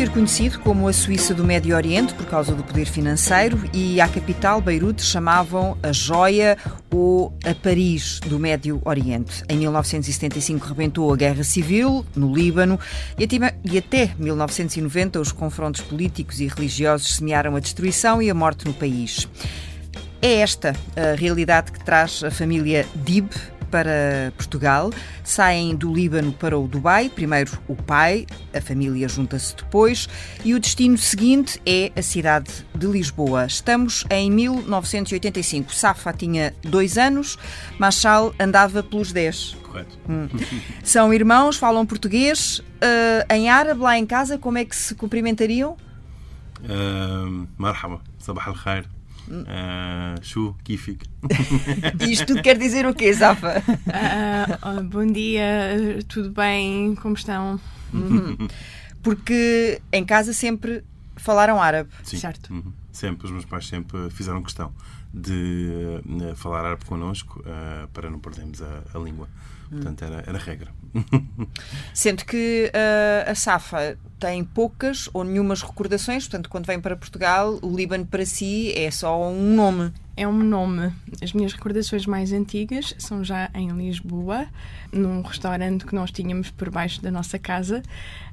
ser conhecido como a Suíça do Médio Oriente por causa do poder financeiro e a capital, Beirute, chamavam a joia ou a Paris do Médio Oriente. Em 1975 rebentou a Guerra Civil no Líbano e até 1990 os confrontos políticos e religiosos semearam a destruição e a morte no país. É esta a realidade que traz a família Dib, para Portugal, saem do Líbano para o Dubai, primeiro o pai, a família junta-se depois, e o destino seguinte é a cidade de Lisboa. Estamos em 1985. Safa tinha dois anos, Machal andava pelos dez. Correto. Hum. São irmãos, falam português. Uh, em árabe, lá em casa, como é que se cumprimentariam? Uh, marhaba, sabah al-khair. Uh, Chu, Kifik. Isto tudo quer dizer o quê, Zafa? Uh, bom dia, tudo bem? Como estão? Uhum. Porque em casa sempre falaram árabe, Sim. certo? Uhum. Sempre, os meus pais sempre fizeram questão de uh, falar árabe connosco uh, para não perdermos a, a língua. Portanto, era, era regra. Sendo que uh, a Safa tem poucas ou nenhumas recordações, portanto, quando vem para Portugal, o Líbano para si é só um nome. É um nome. As minhas recordações mais antigas são já em Lisboa, num restaurante que nós tínhamos por baixo da nossa casa.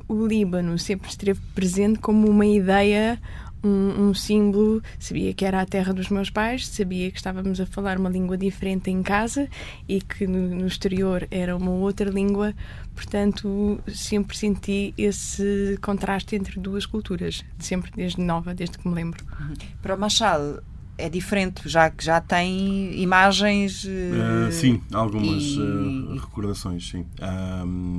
O Líbano sempre esteve presente como uma ideia um, um, símbolo, sabia que era a terra dos meus pais, sabia que estávamos a falar uma língua diferente em casa e que no, no exterior era uma outra língua, portanto sempre senti esse contraste entre duas culturas, sempre desde nova, desde que me lembro. Para o Machado, é diferente, já que já tem imagens. Uh, sim, algumas e... uh, recordações, sim. Um,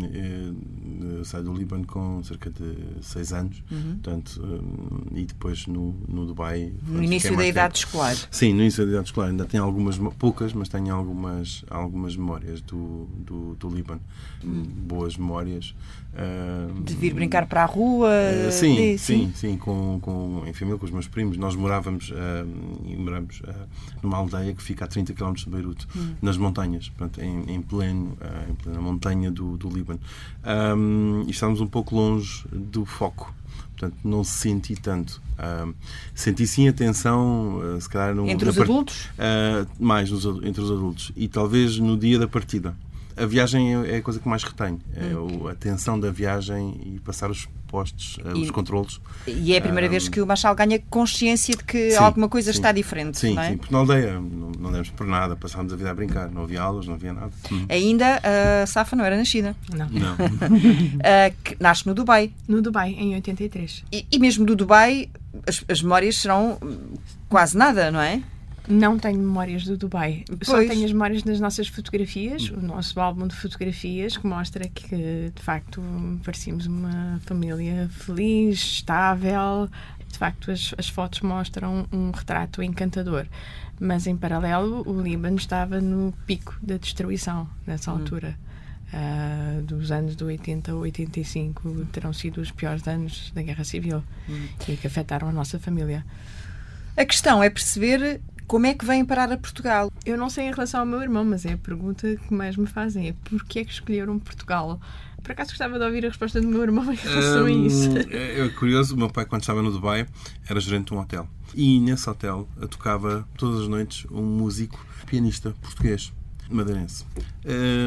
eu saio do Líbano com cerca de seis anos, uhum. portanto, um, e depois no, no Dubai. No início da idade tempo. escolar. Sim, no início da idade escolar. Ainda tenho algumas, poucas, mas tenho algumas, algumas memórias do, do, do Líbano. Uhum. Boas memórias. Uh, de vir brincar para a rua? sim, de, sim, sim, sim, com, com, em família, com os meus primos. Nós morávamos e moramos uh, numa aldeia que fica a 30 km de Beirute, hum. nas montanhas, portanto, em, em, pleno, uh, em plena montanha do, do Líbano. Um, e estávamos um pouco longe do foco. Portanto, não se senti tanto. Um, senti sim a tensão, uh, se calhar... No, entre os adultos? mais nos, entre os adultos. E talvez no dia da partida a viagem é, é a coisa que mais retenho. É hum. a tensão da viagem e passar os postos, eh, e, os controlos. E é a primeira um, vez que o Machal ganha consciência de que sim, alguma coisa sim. está diferente. Sim, é? sim, porque na aldeia não, não demos por nada, passámos a vida a brincar, não havia aulas, não havia nada. Hum. Ainda a Safa não era nascida. Não. não. uh, nasce no Dubai. No Dubai, em 83. E, e mesmo do Dubai, as, as memórias serão quase nada, não é? Não tenho memórias do Dubai. Pois. Só tenho as memórias das nossas fotografias, o nosso álbum de fotografias, que mostra que, de facto, parecíamos uma família feliz, estável. De facto, as, as fotos mostram um retrato encantador. Mas, em paralelo, o Líbano estava no pico da destruição, nessa hum. altura. Uh, dos anos de 80 a 85 terão sido os piores anos da Guerra Civil hum. e que afetaram a nossa família. A questão é perceber como é que vêm parar a Portugal? Eu não sei em relação ao meu irmão, mas é a pergunta que mais me fazem. É porquê é que escolheram Portugal? Por acaso gostava de ouvir a resposta do meu irmão em relação um, a isso. É, é curioso, o meu pai, quando estava no Dubai, era gerente de um hotel. E nesse hotel tocava todas as noites um músico pianista português madeirense.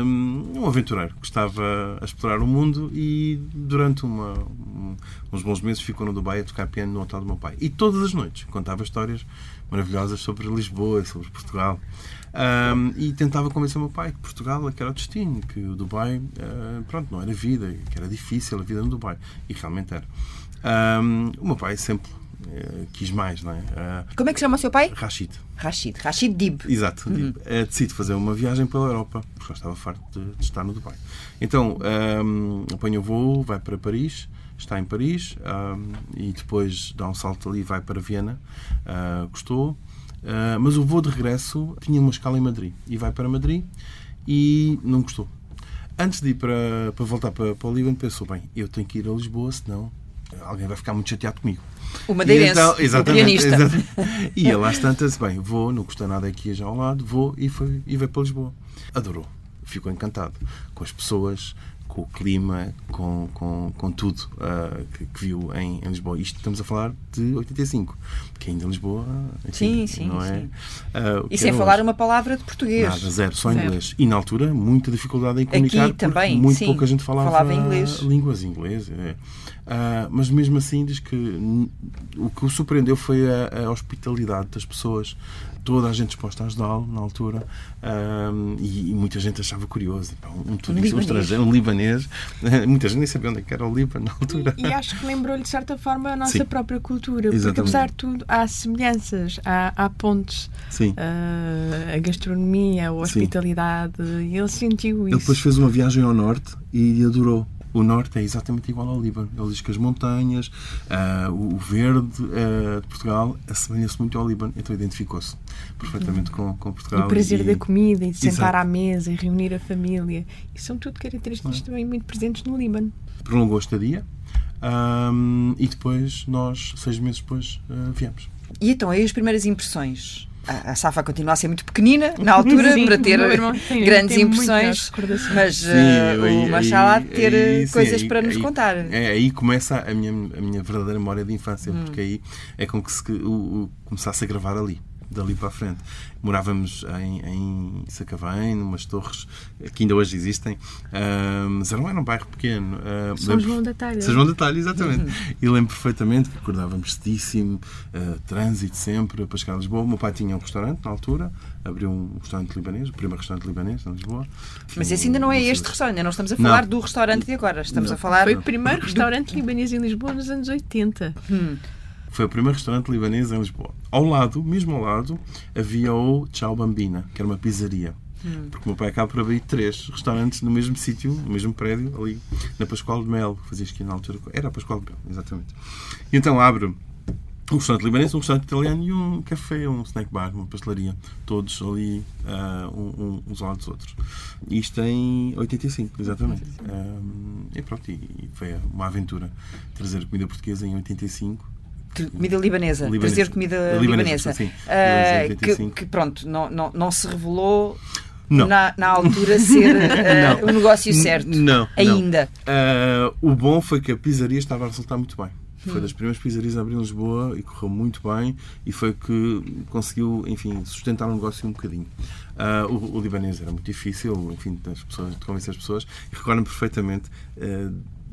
Um aventureiro que estava a explorar o mundo e durante uma, um, uns bons meses ficou no Dubai a tocar piano no hotel do meu pai. E todas as noites contava histórias maravilhosas sobre Lisboa, sobre Portugal. Um, e tentava convencer o meu pai que Portugal é que era o destino, que o Dubai, uh, pronto, não era vida, que era difícil a vida no Dubai. E realmente era. Um, o meu pai sempre quis mais, não é? Uh, Como é que se chama o seu pai? Rashid. Rashid. Rashid Dib. Exato. Uhum. Uh, decide fazer uma viagem pela Europa, porque já estava farto de, de estar no Dubai. Então, um, apanha o voo, vai para Paris, está em Paris um, e depois dá um salto ali e vai para Viena. Uh, gostou. Uh, mas o voo de regresso tinha uma escala em Madrid e vai para Madrid e não gostou. Antes de ir para, para voltar para, para o Líbano, pensou: bem, eu tenho que ir a Lisboa, senão alguém vai ficar muito chateado comigo. O madeirense, então, exatamente. E ele às tantas, bem, vou, não custa nada aqui já ao lado, vou e, foi, e veio para Lisboa. Adorou, ficou encantado com as pessoas, com o clima, com, com, com tudo uh, que, que, viu em, em, Lisboa. Isto estamos a falar de 85, que ainda Lisboa. Enfim, sim, sim. Não é. Uh, e sem falar hoje. uma palavra de português. Nada, zero, só zero. inglês. E na altura, muita dificuldade em comunicar. Aqui também, muito sim, pouca gente falava, falava inglês. línguas inglês. É. Uh, mas mesmo assim, diz que o que o surpreendeu foi a, a hospitalidade das pessoas toda a gente disposta a ajudá-lo na altura um, e, e, muita gente achava curioso. Um turista, um, um estrangeiro, um libanês, muita gente nem sabia onde é era o Líbano na altura. E, e acho que lembrou-lhe, de certa forma, a nossa Sim. própria cultura. Exatamente. Porque, apesar de tudo, há semelhanças, há, há pontes. Sim. Uh, a gastronomia, a hospitalidade, Sim. e ele sentiu isso. Ele depois fez uma viagem ao norte e adorou o norte é exatamente igual ao Líbano. Ele diz que as montanhas, uh, o verde uh, de Portugal assemelha-se muito ao Líbano, então identificou-se perfeitamente com, com Portugal. O prazer e... da comida e de sentar Exato. à mesa e reunir a família. E são tudo características é? também muito presentes no Líbano. Prolongou a estadia um, e depois nós, seis meses depois, uh, viemos. E então, aí as primeiras impressões? A, Safa continua a ser muito pequenina na altura sim, para ter tem, grandes tem impressões, mas sim, uh, aí, o Machado há de ter aí, coisas sim, para nos contar. É, aí começa a minha, a minha verdadeira memória de infância, hum. porque aí é como que se, o, o, começasse a gravar ali dali para a frente. Morávamos em, em Sacavém, numas torres que ainda hoje existem, uh, mas era, era um bairro pequeno. Uh, São lembro, João da Talha. São João da Talha, exatamente. Uhum. E lembro perfeitamente que acordávamos cedíssimo, uh, trânsito sempre para chegar a Lisboa. O meu pai tinha um restaurante na altura, abriu um restaurante libanês, o primeiro restaurante libanês em Lisboa. Mas esse ainda não é este restaurante, ainda não estamos a falar não. do restaurante de agora, estamos não. a falar. Foi o primeiro restaurante libanês em Lisboa nos anos 80. Hum. Foi o primeiro restaurante libanês em Lisboa. Ao lado, mesmo ao lado, havia o Tchau Bambina, que era uma pizzaria. Hum. Porque o meu pai acaba por abrir três restaurantes no mesmo sítio, no mesmo prédio, ali na Pascoal de Mel. Fazia aqui na altura. Era a Pascoal de Mel, exatamente. E então abre um restaurante libanês, um restaurante italiano e um café, um snack bar, uma pastelaria. Todos ali, uh, um, uns ao lado dos outros. Isto em 85, exatamente. Um, e pronto, e foi uma aventura trazer comida portuguesa em 85 Comida libanesa, libanesa. trazer comida libanesa. libanesa. Sim, uh, que, que, pronto, não, não, não se revelou na, na, altura ser uh, o negócio certo. Não. Ainda. Não. Uh, o bom foi que a pizzaria estava a resultar muito bem. Foi hum. das primeiras pizzarias a abrir em Lisboa e correu muito bem e foi que conseguiu, enfim, sustentar o negócio um bocadinho. Uh, o, o, libanês era muito difícil, enfim, as pessoas, de convencer as pessoas e recordo-me perfeitamente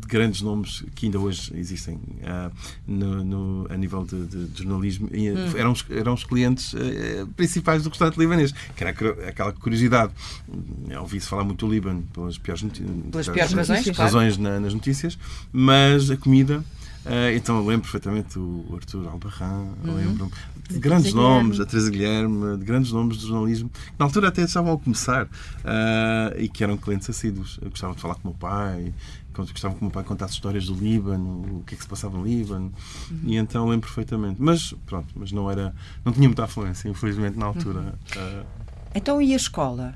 uh, grandes nomes que ainda hoje existem uh, no, no, a nível de, de, de jornalismo e, hum. eram, os, eram os clientes uh, principais do restaurante libanês, que era aquela curiosidade. Ouvi-se falar muito do Líbano pelas piores, pelas piores razões, razões claro. na, nas notícias, mas a comida Uh, então eu lembro perfeitamente o Arthur Albarran, uhum. lembro de grandes nomes, a Teresa Guilherme, de grandes nomes do jornalismo, que na altura até estavam a começar uh, e que eram clientes assíduos. Eu gostava de falar com o meu pai, gostava que o meu pai contasse histórias do Líbano, o que é que se passava no Líbano, uhum. e então lembro perfeitamente. Mas pronto, mas não era, não tinha muita afluência, infelizmente, na altura. Uhum. Uh, então e a escola?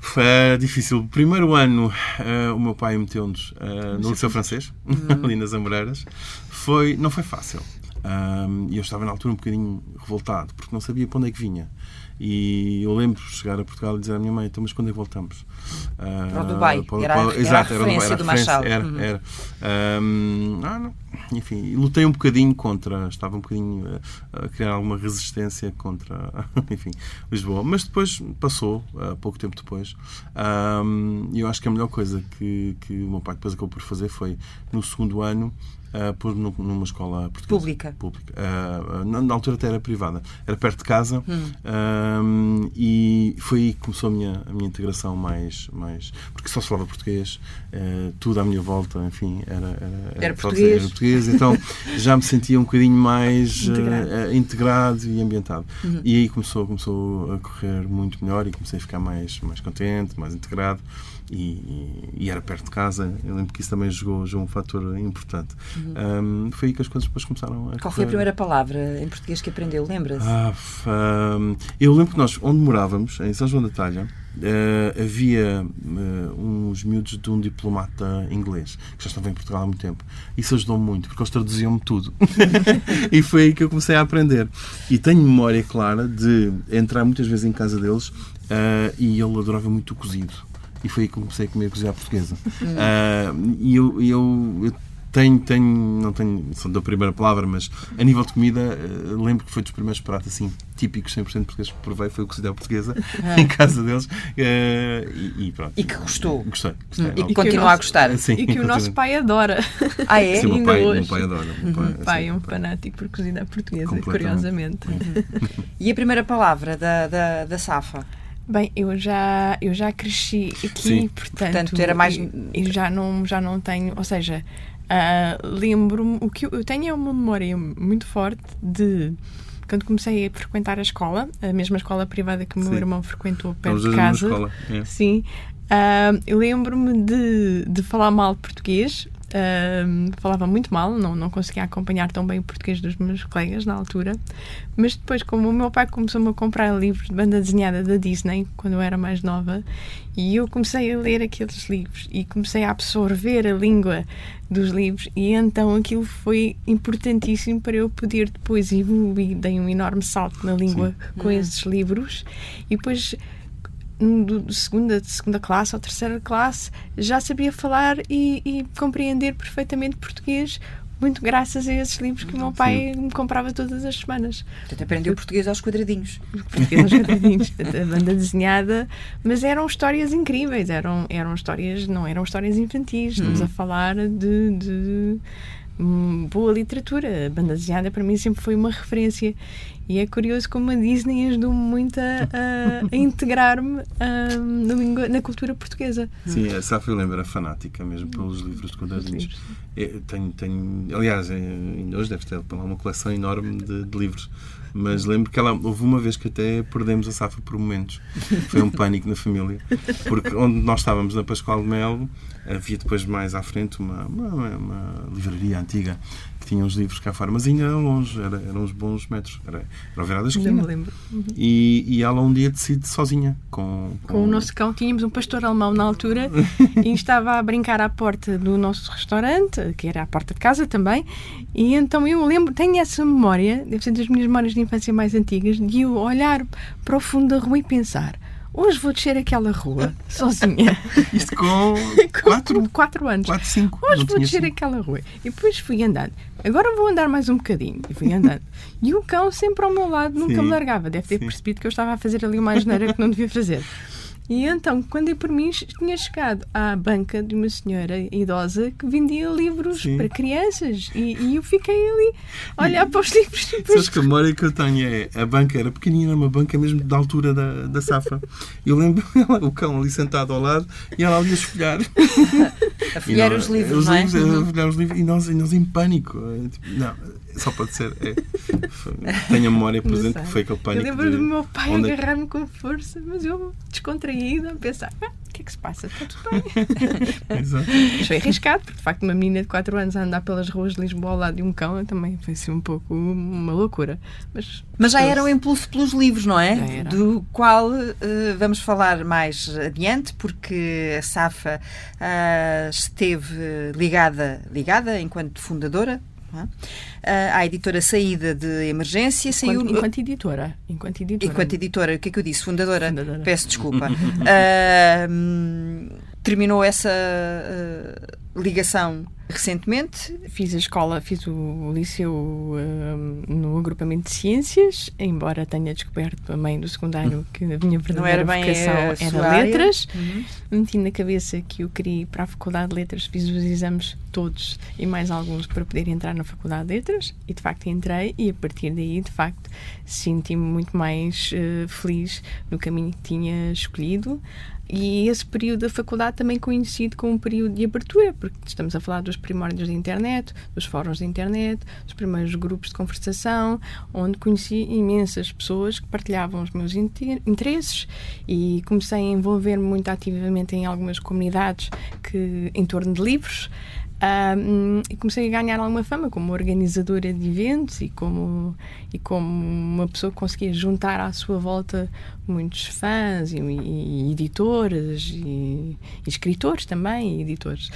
Foi difícil. Primeiro ano, uh, o meu pai meteu-nos uh, no Liceu Francês, uhum. ali nas Amoreiras. Foi, não foi fácil. E eu estava na altura um bocadinho revoltado, porque não sabia para onde é que vinha. E eu lembro de chegar a Portugal e dizer à minha mãe: então, mas quando é que voltamos? Para o Dubai. Para, era, para, era exato, a referência era, era do Machado. Era, uhum. era. Um, ah, não. Enfim, lutei um bocadinho contra, estava um bocadinho a, a criar alguma resistência contra, enfim, Lisboa. Mas depois passou, uh, pouco tempo depois. E um, eu acho que a melhor coisa que, que o meu pai depois acabou por fazer foi, no segundo ano, uh, pôs numa escola portuguesa. Pública. Pública. Uh, na, na, altura até era privada. Era perto de casa hum. uh, e foi aí que começou a minha, a minha integração mais, mais. Porque só se falava português, uh, tudo à minha volta, enfim, era, era, era, era português. Era português. Então já me sentia um bocadinho mais integrado, integrado e ambientado. Uhum. E aí começou, começou a correr muito melhor e comecei a ficar mais, mais contente, mais integrado e, e, era perto de casa. Eu lembro que isso também jogou, jogou um fator importante. Uhum. Um, foi aí que as coisas depois começaram a. Qual foi a primeira palavra em português que aprendeu? Lembra-se? Ah, um, eu lembro que nós, onde morávamos, em São João da Talha, uh, havia uh, uns miúdos de um diplomata inglês que já estava em Portugal há muito tempo. Isso ajudou-me muito, porque eles traduziam-me tudo. e foi aí que eu comecei a aprender. E tenho memória clara de entrar muitas vezes em casa deles uh, e ele adorava muito o cozido e foi aí que comecei a comer cozida portuguesa. Uh, e eu, eu, eu tenho, tenho, não tenho são da primeira palavra, mas a nível de comida, uh, lembro que foi dos primeiros pratos assim, típicos 100% portugueses que provei, foi o cozida portuguesa, ah. em casa deles. Uh, e, e, pronto. E que gostou. Gostei. gostei hum, e que continua nosso, a gostar. Sim, e que o nosso pai adora. Ah, é? Sim, o meu pai, meu pai adora. O meu pai, uhum. pai é um fanático por cozida portuguesa, curiosamente. Uhum. e a primeira palavra da, da, da Safa? Bem, eu já, eu já cresci aqui, Sim. portanto, portanto era mais... e já não, já não tenho, ou seja, uh, lembro-me, o que eu, tenho é uma memória muito forte de quando comecei a frequentar a escola, a mesma escola privada que o meu Sim. irmão frequentou perto de casa. Escola. É. Sim. Uh, eu lembro-me de, de falar mal português, Falava muito mal, não, não conseguia acompanhar tão bem o português dos meus colegas na altura. Mas depois, como o meu pai começou-me a comprar livros de banda desenhada da Disney, quando eu era mais nova, e eu comecei a ler aqueles livros e comecei a absorver a língua dos livros, e então aquilo foi importantíssimo para eu poder depois evoluir. Dei um enorme salto na língua Sim. com hum. esses livros, e depois de segunda, de segunda classe ou terceira classe, já sabia falar e, e, compreender perfeitamente português, muito graças a esses livros que o meu pai Sim. me comprava todas as semanas. Portanto, aprendeu português aos quadradinhos. Português aos quadradinhos, a banda desenhada, mas eram histórias incríveis, eram, eram histórias, não eram histórias infantis, estamos hum. a falar de, de hum, boa literatura. A banda desenhada para mim sempre foi uma referência e é curioso como a Disney ajudou muito a, a, integrar-me na, na cultura portuguesa. Sim, a Safa eu lembro, era fanática mesmo pelos livros de quadradinhos. Tenho, tenho, aliás, é, ainda hoje deve ter uma coleção enorme de, de livros mas lembro que ela houve uma vez que até perdemos a Safa por momentos. Foi um pânico na família. Porque onde nós estávamos na Pascoal de Melo, havia depois mais à frente uma, uma, uma livraria antiga tinha uns livros cá fora, mas ainda era longe, era, eram uns bons metros. Era, era o Verá da Esquina. me lembro. Uhum. E, e ela um dia decide sozinha com, com... com o nosso cão. Tínhamos um pastor alemão na altura e estava a brincar à porta do nosso restaurante, que era à porta de casa também. E então eu lembro, tenho essa memória, deve ser das minhas memórias de infância mais antigas, de eu olhar para o fundo da rua e pensar hoje vou descer aquela rua sozinha. Isto com 4 quatro anos. 4, 5. Hoje vou descer cinco. aquela rua. E depois fui andando. Agora vou andar mais um bocadinho. E fui andando. E o cão sempre ao meu lado, nunca Sim. me largava. Deve ter Sim. percebido que eu estava a fazer ali uma geneira que não devia fazer. E então, quando eu por mim, tinha chegado à banca de uma senhora idosa que vendia livros Sim. para crianças. E, e, eu fiquei ali a olhar para os livros. Depois... Sabes que a memória que eu tenho é a banca era pequenina, uma banca mesmo da altura da, da safra. Eu lembro ela, o cão ali sentado ao lado e ela ali a esfolhar. A folhear os livros, os não é? livros, A folhear os livros e nós, e nós em pânico. Tipo, não, só pode ser. É, tenho a memória presente que foi aquele pânico. Eu lembro de... do meu pai onde... agarrar-me com força, mas eu descontraída a pensar: ah, o que é que se passa? Está tudo bem. Exato. Mas foi arriscado, porque de facto uma menina de 4 anos a andar pelas ruas de Lisboa ao lado de um cão também foi assim um pouco uma loucura. Mas, mas já era o impulso pelos livros, não é? Do qual uh, vamos falar mais adiante, porque a Safa uh, esteve ligada, ligada enquanto fundadora é? À editora Saída de Emergência enquanto, saiu. Enquanto editora. Enquanto editora. Enquanto editora. O que é que eu disse? Fundadora. Fundadora. Peço desculpa. uh, terminou essa uh, ligação recentemente. Fiz a escola, fiz o liceu uh, no agrupamento de ciências, embora tenha descoberto também do secundário que a minha verdadeira Não era vocação era letras. Uhum. Meti na cabeça que eu queria ir para a faculdade de letras, fiz os exames todos e mais alguns para poder entrar na faculdade de letras e de facto entrei e a partir daí de facto senti-me muito mais uh, feliz no caminho que tinha escolhido. E esse período da faculdade também coincide com um período de abertura, porque estamos a falar dos primórdios da internet, dos fóruns da internet, dos primeiros grupos de conversação, onde conheci imensas pessoas que partilhavam os meus interesses e comecei a envolver-me muito ativamente em algumas comunidades que, em torno de livros. Um, e comecei a ganhar alguma fama como organizadora de eventos e como, e como uma pessoa que conseguia juntar à sua volta muitos fãs e, e editores e, e, escritores também, e editores.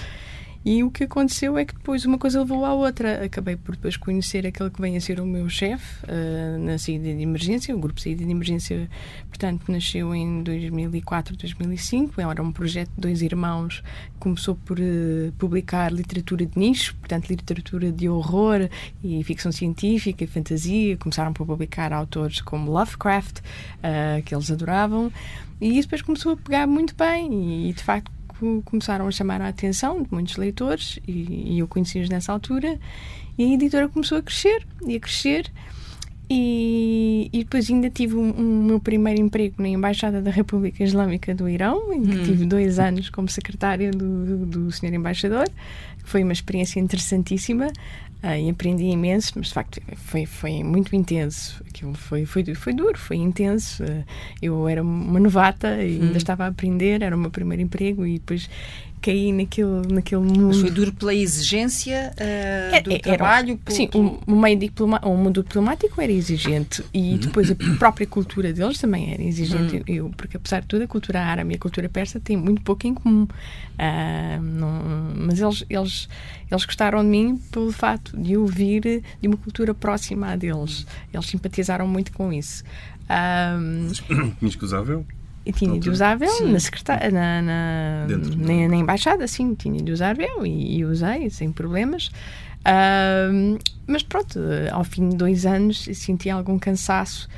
E o que aconteceu é que depois uma coisa levou à outra. Acabei por depois conhecer aquele que vem a ser o meu chefe uh, na saída de emergência, o grupo saída de emergência, portanto, nasceu em 2004, 2005. Era um projeto de dois irmãos. Começou por uh, publicar literatura de nicho, portanto, literatura de horror e ficção científica e fantasia. Começaram por publicar autores como Lovecraft, uh, que eles adoravam. E isso depois começou a pegar muito bem e, de facto, começaram a chamar a atenção de muitos leitores e, e eu conheci-os nessa altura e a editora começou a crescer e a crescer e, e depois ainda tive o um, um, meu primeiro emprego na Embaixada da República Islâmica do Irão, em que hum. tive dois anos como secretária do, do, do Sr. Embaixador, que foi uma experiência interessantíssima. Uh, e aprendi imenso, mas de facto foi, foi muito intenso. Aquilo foi, foi, foi duro, foi intenso. Uh, eu era uma novata e ainda hum. estava a aprender, era o meu primeiro emprego e depois caí naquele, naquele mundo. Mas foi duro pela exigência uh, do é, trabalho? Era, sim, o, o, meio diploma, o mundo diplomático era exigente e uhum. depois a própria cultura deles também era exigente. Uhum. Eu, porque apesar de tudo, a cultura árabe e a cultura persa têm muito pouco em comum. Uh, não, mas eles, eles, eles gostaram de mim pelo fato de eu vir de uma cultura próxima à deles. Eles simpatizaram muito com isso. Um, que usar e tinha de usar véu na, secretária, na, na, na, na, embaixada, sim, tinha de usar véu e, e usei sem problemas. Uh, mas pronto, ao fim de dois anos senti algum cansaço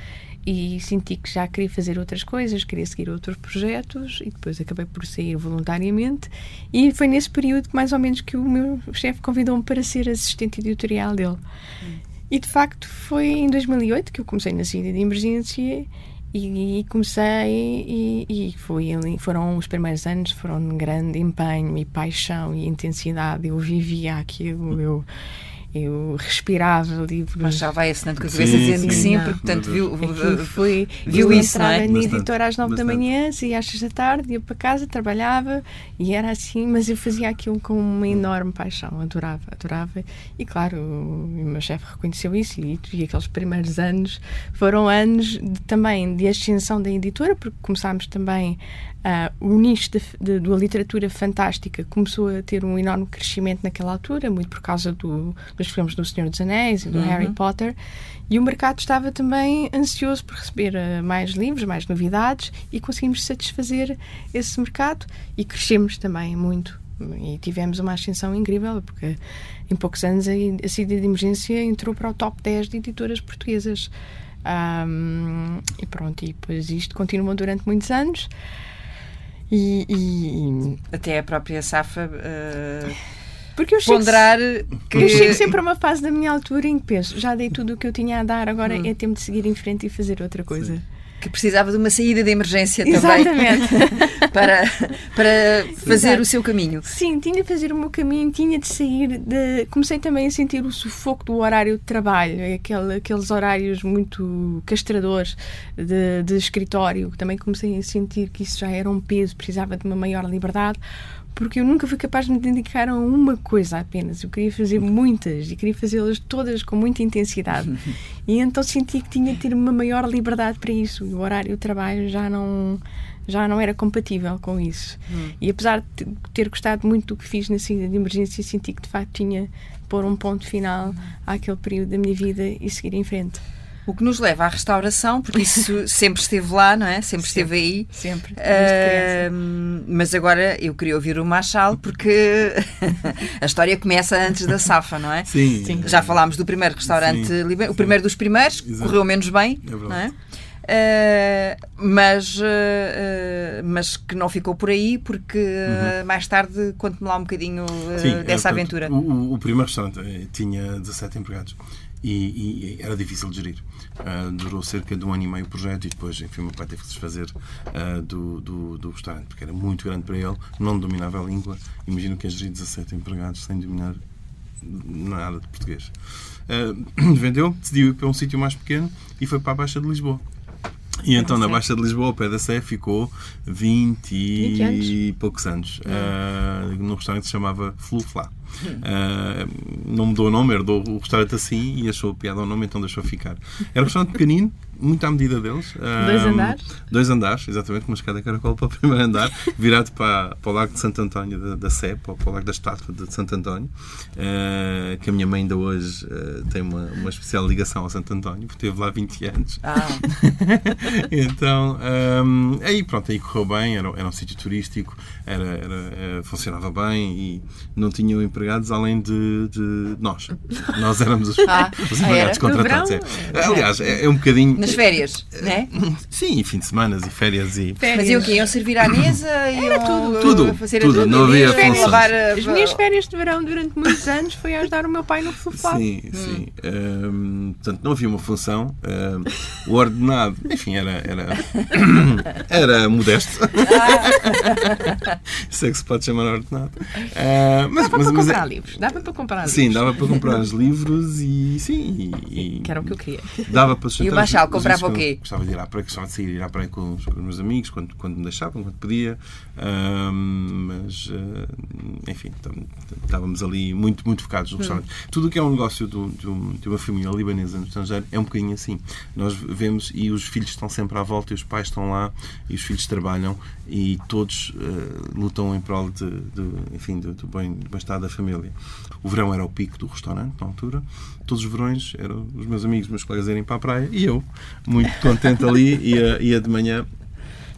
e senti que já queria fazer outras coisas, queria seguir outros projetos e depois acabei por sair voluntariamente e foi nesse período que mais ou menos que o meu chefe convidou-me para ser assistente editorial dele. Hum. E de facto foi em 2008 que eu comecei na saída de emergência e, e comecei e, e foi ali, foram os primeiros anos foram de grande empenho e paixão e intensidade. Eu vivia aquilo eu eu respirava ali. Mas já vai assinando com a cabeça dizendo sim, que sim, porque portanto viu, foi, viu isso, não é? na editora às nove da manhã, saía às seis da tarde, ia para casa, trabalhava e era assim, mas eu fazia aquilo com uma enorme paixão, adorava, adorava. E claro, o meu chefe reconheceu isso e, e aqueles primeiros anos foram anos de, também de ascensão da editora, porque começámos também Uh, o nicho da literatura fantástica começou a ter um enorme crescimento naquela altura, muito por causa do, dos filmes do Senhor dos Anéis e do uhum. Harry Potter, e o mercado estava também ansioso por receber uh, mais livros, mais novidades, e conseguimos satisfazer esse mercado e crescemos também muito. E tivemos uma ascensão incrível, porque em poucos anos a, a Cida de Emergência entrou para o top 10 de editoras portuguesas. Um, e pronto, e depois isto continuou durante muitos anos. E, e, até a própria Safa uh, porque eu ponderar chego, que... Eu chego sempre a uma fase da minha altura em que penso, já dei tudo o que eu tinha a dar, agora hum. é tempo de seguir em frente e fazer outra coisa. Sim que precisava de uma saída de emergência também para, para fazer Exato. o seu caminho. Sim, tinha de fazer o meu caminho, tinha de sair de. Comecei também a sentir o sufoco do horário de trabalho, aquele, aqueles horários muito castradores de, de escritório. Também comecei a sentir que isso já era um peso, precisava de uma maior liberdade porque eu nunca fui capaz de me dedicar a uma coisa apenas. Eu queria fazer muitas e queria fazê-las todas com muita intensidade. e então senti que tinha de ter uma maior liberdade para isso. O horário de trabalho já não já não era compatível com isso. Hum. E apesar de ter gostado muito do que fiz na saída de emergência, senti que de facto tinha de pôr um ponto final hum. àquele período da minha vida e seguir em frente. O que nos leva à restauração, porque isso sempre esteve lá, não é? Sempre, sempre esteve aí. Sempre. Uh, mas agora eu queria ouvir o Machal, porque a história começa antes da Safa, não é? Sim. Sim. Já falámos do primeiro restaurante, Sim. o primeiro dos primeiros, Exato. correu menos bem, é não é? Uh, mas, uh, mas que não ficou por aí, porque uhum. mais tarde conte-me lá um bocadinho Sim, dessa é, aventura. O, o, primeiro restaurante eh, tinha 17 empregados e, e era difícil de gerir. Uh, durou cerca de um ano e meio o projeto e depois, enfim, o meu pai teve que se desfazer uh, do, do, do restaurante, porque era muito grande para ele, não dominava a língua. Imagino que a gerir 17 empregados sem dominar nada de português. Uh, vendeu, decidiu ir para um sítio mais pequeno e foi para a Baixa de Lisboa. E então na Baixa de Lisboa, ao pé da Sé, ficou 20 e poucos anos. Uh, num restaurante que se chamava Fluflá. Uh, não mudou o nome, herdou o restaurante assim e achou piada ao nome, então deixou ficar. Era um restaurante pequenino, muito à medida deles. Dois andares? Dois andares, exatamente, uma escada caracol para o primeiro andar, virado para, para o Lago de Santo António da, da Sé, para, o Lago da Estátua de Santo António, uh, que a minha mãe ainda hoje uh, tem uma, uma especial ligação ao Santo António, porque esteve lá 20 anos. Ah. então, um, aí pronto, aí correu bem, era, era um sítio turístico, era, era, funcionava bem e não tinham empregados além de, de nós. Nós éramos os, ah, os empregados contratados. É. Aliás, é, é, um bocadinho. Nas férias, né? Sim, fim de semana e férias e. Férias. Mas iam o quê? Iam servir à mesa? Era tudo. Tudo. Fazer tudo. tudo. Não havia funções. As minhas férias de verão durante muitos anos foi ajudar o meu pai no sofá. Sim, hum. sim. Um, portanto, não havia uma função. Um, o ordenado, enfim, era. Era, era modesto. Isso é que se pode chamar ordenado. Uh, mas, mas, para mas, comprar é... livros. Dava para comprar livros. Sim, dava para comprar os livros e sim. E, que era o que eu queria. Dava para E o Machado comprava o quê? Gostava de ir à praia, gostava de sair ir à praia com os, com os meus amigos quando, quando me deixavam, quando podia. Mas, uh, enfim, estávamos ali muito, muito focados no hum. restaurante. Tudo o que é um negócio do, de uma família libanesa no estrangeiro é um bocadinho assim. Nós vemos e os filhos estão sempre à volta e os pais estão lá e os filhos trabalham e todos uh, lutam em prol de, de enfim, do, do bem-estar da família. O verão era o pico do restaurante, na altura. Todos os verões eram os meus amigos, meus colegas irem para a praia e eu, muito contente ali, ia, ia de manhã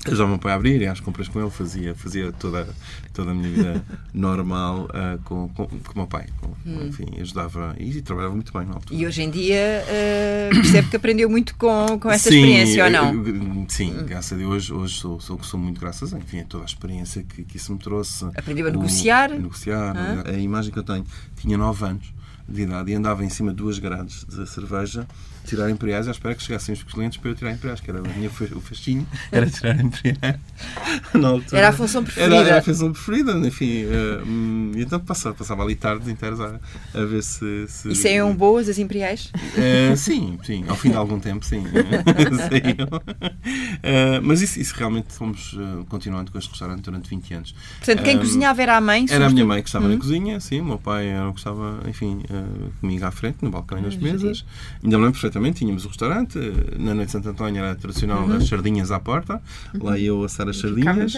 ajudava o meu pai a abrir, ia às compras com ele, fazia, fazia toda, toda a minha vida normal uh, com, com, com o meu pai. Com, hum. Enfim, ajudava e, e, trabalhava muito bem na altura. E hoje em dia uh, percebe que aprendeu muito com, com essa sim, experiência, ou não? Eu, sim, hum. graças a Deus, hoje sou, sou, sou muito graças a enfim, a toda a experiência que, que isso me trouxe. Aprendeu a o, negociar? A negociar. Ah. A imagem que eu tenho, tinha 9 anos de idade e andava em cima de duas grades de cerveja tirar imperiais à espera que chegassem os clientes para eu tirar imperiais, que era a minha, o fascínio, era tirar imperiais. Era a função preferida. Era, era a função preferida, enfim. Uh, então passava, passava ali tardes inteiras a, a ver se, se... E saíam boas as imperiais? Uh, sim, sim. Ao fim de algum tempo, sim. uh, mas isso, isso realmente fomos continuando com este restaurante durante 20 anos. Portanto, quem cozinhava era a mãe? Era a minha mãe que estava hum. na cozinha, sim. O meu pai era o que estava, enfim, comigo à frente, no balcão e nas mesas. Ainda me lembro perfeitamente exatamente, tínhamos o restaurante, na Noite de Santo António era tradicional uhum. as sardinhas à porta, uhum. lá eu assar as e sardinhas.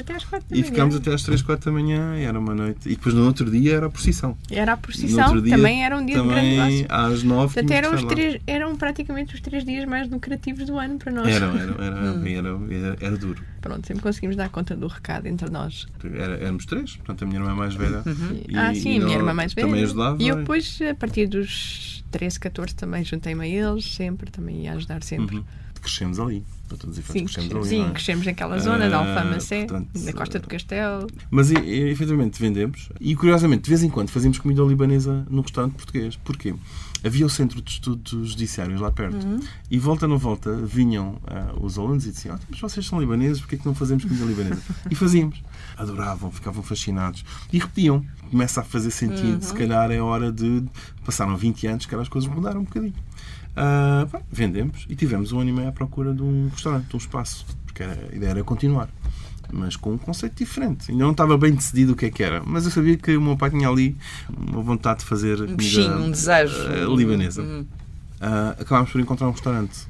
E ficámos até às 3, 4 da manhã, era uma noite. E depois no outro dia era a procissão. Era a procissão, dia, também era um dia também, de grande negócio. às 9 Portanto, eram, os três, eram praticamente os três dias mais lucrativos do ano para nós. Era, era, era, era, era, duro. Pronto, sempre conseguimos dar conta do recado entre nós. Era, éramos três, portanto a minha irmã mais velha. Uhum. E, ah, sim, a minha irmã mais velha. Também ajudava. E eu depois, a partir dos 13, 14 também juntei-me a eles, sempre, também ia ajudar sempre. Uhum. Crescemos ali, para todos os efeitos, sim, crescemos ali. Sim, é? crescemos naquela zona uh, da Alfama Sé, na Costa do Castelo. Mas e, efetivamente vendemos e curiosamente, de vez em quando fazíamos comida libanesa no restaurante português. Porquê? Havia o centro de estudos judiciários lá perto uhum. e volta na volta vinham uh, os alunos e diziam: oh, Mas vocês são libaneses, porquê que não fazemos comida libanesa? e fazíamos. Adoravam, ficavam fascinados e repetiam. Começa a fazer sentido, uhum. se calhar é hora de. Passaram 20 anos, que as coisas mudaram um bocadinho. Uh, vendemos. E tivemos um ano e meio à procura de um restaurante, de um espaço, porque era, a ideia era continuar, mas com um conceito diferente. Ainda não estava bem decidido o que é que era, mas eu sabia que o meu pai tinha ali uma vontade de fazer um bichinho, um desejo. uh, libanesa. Uh, acabámos por encontrar um restaurante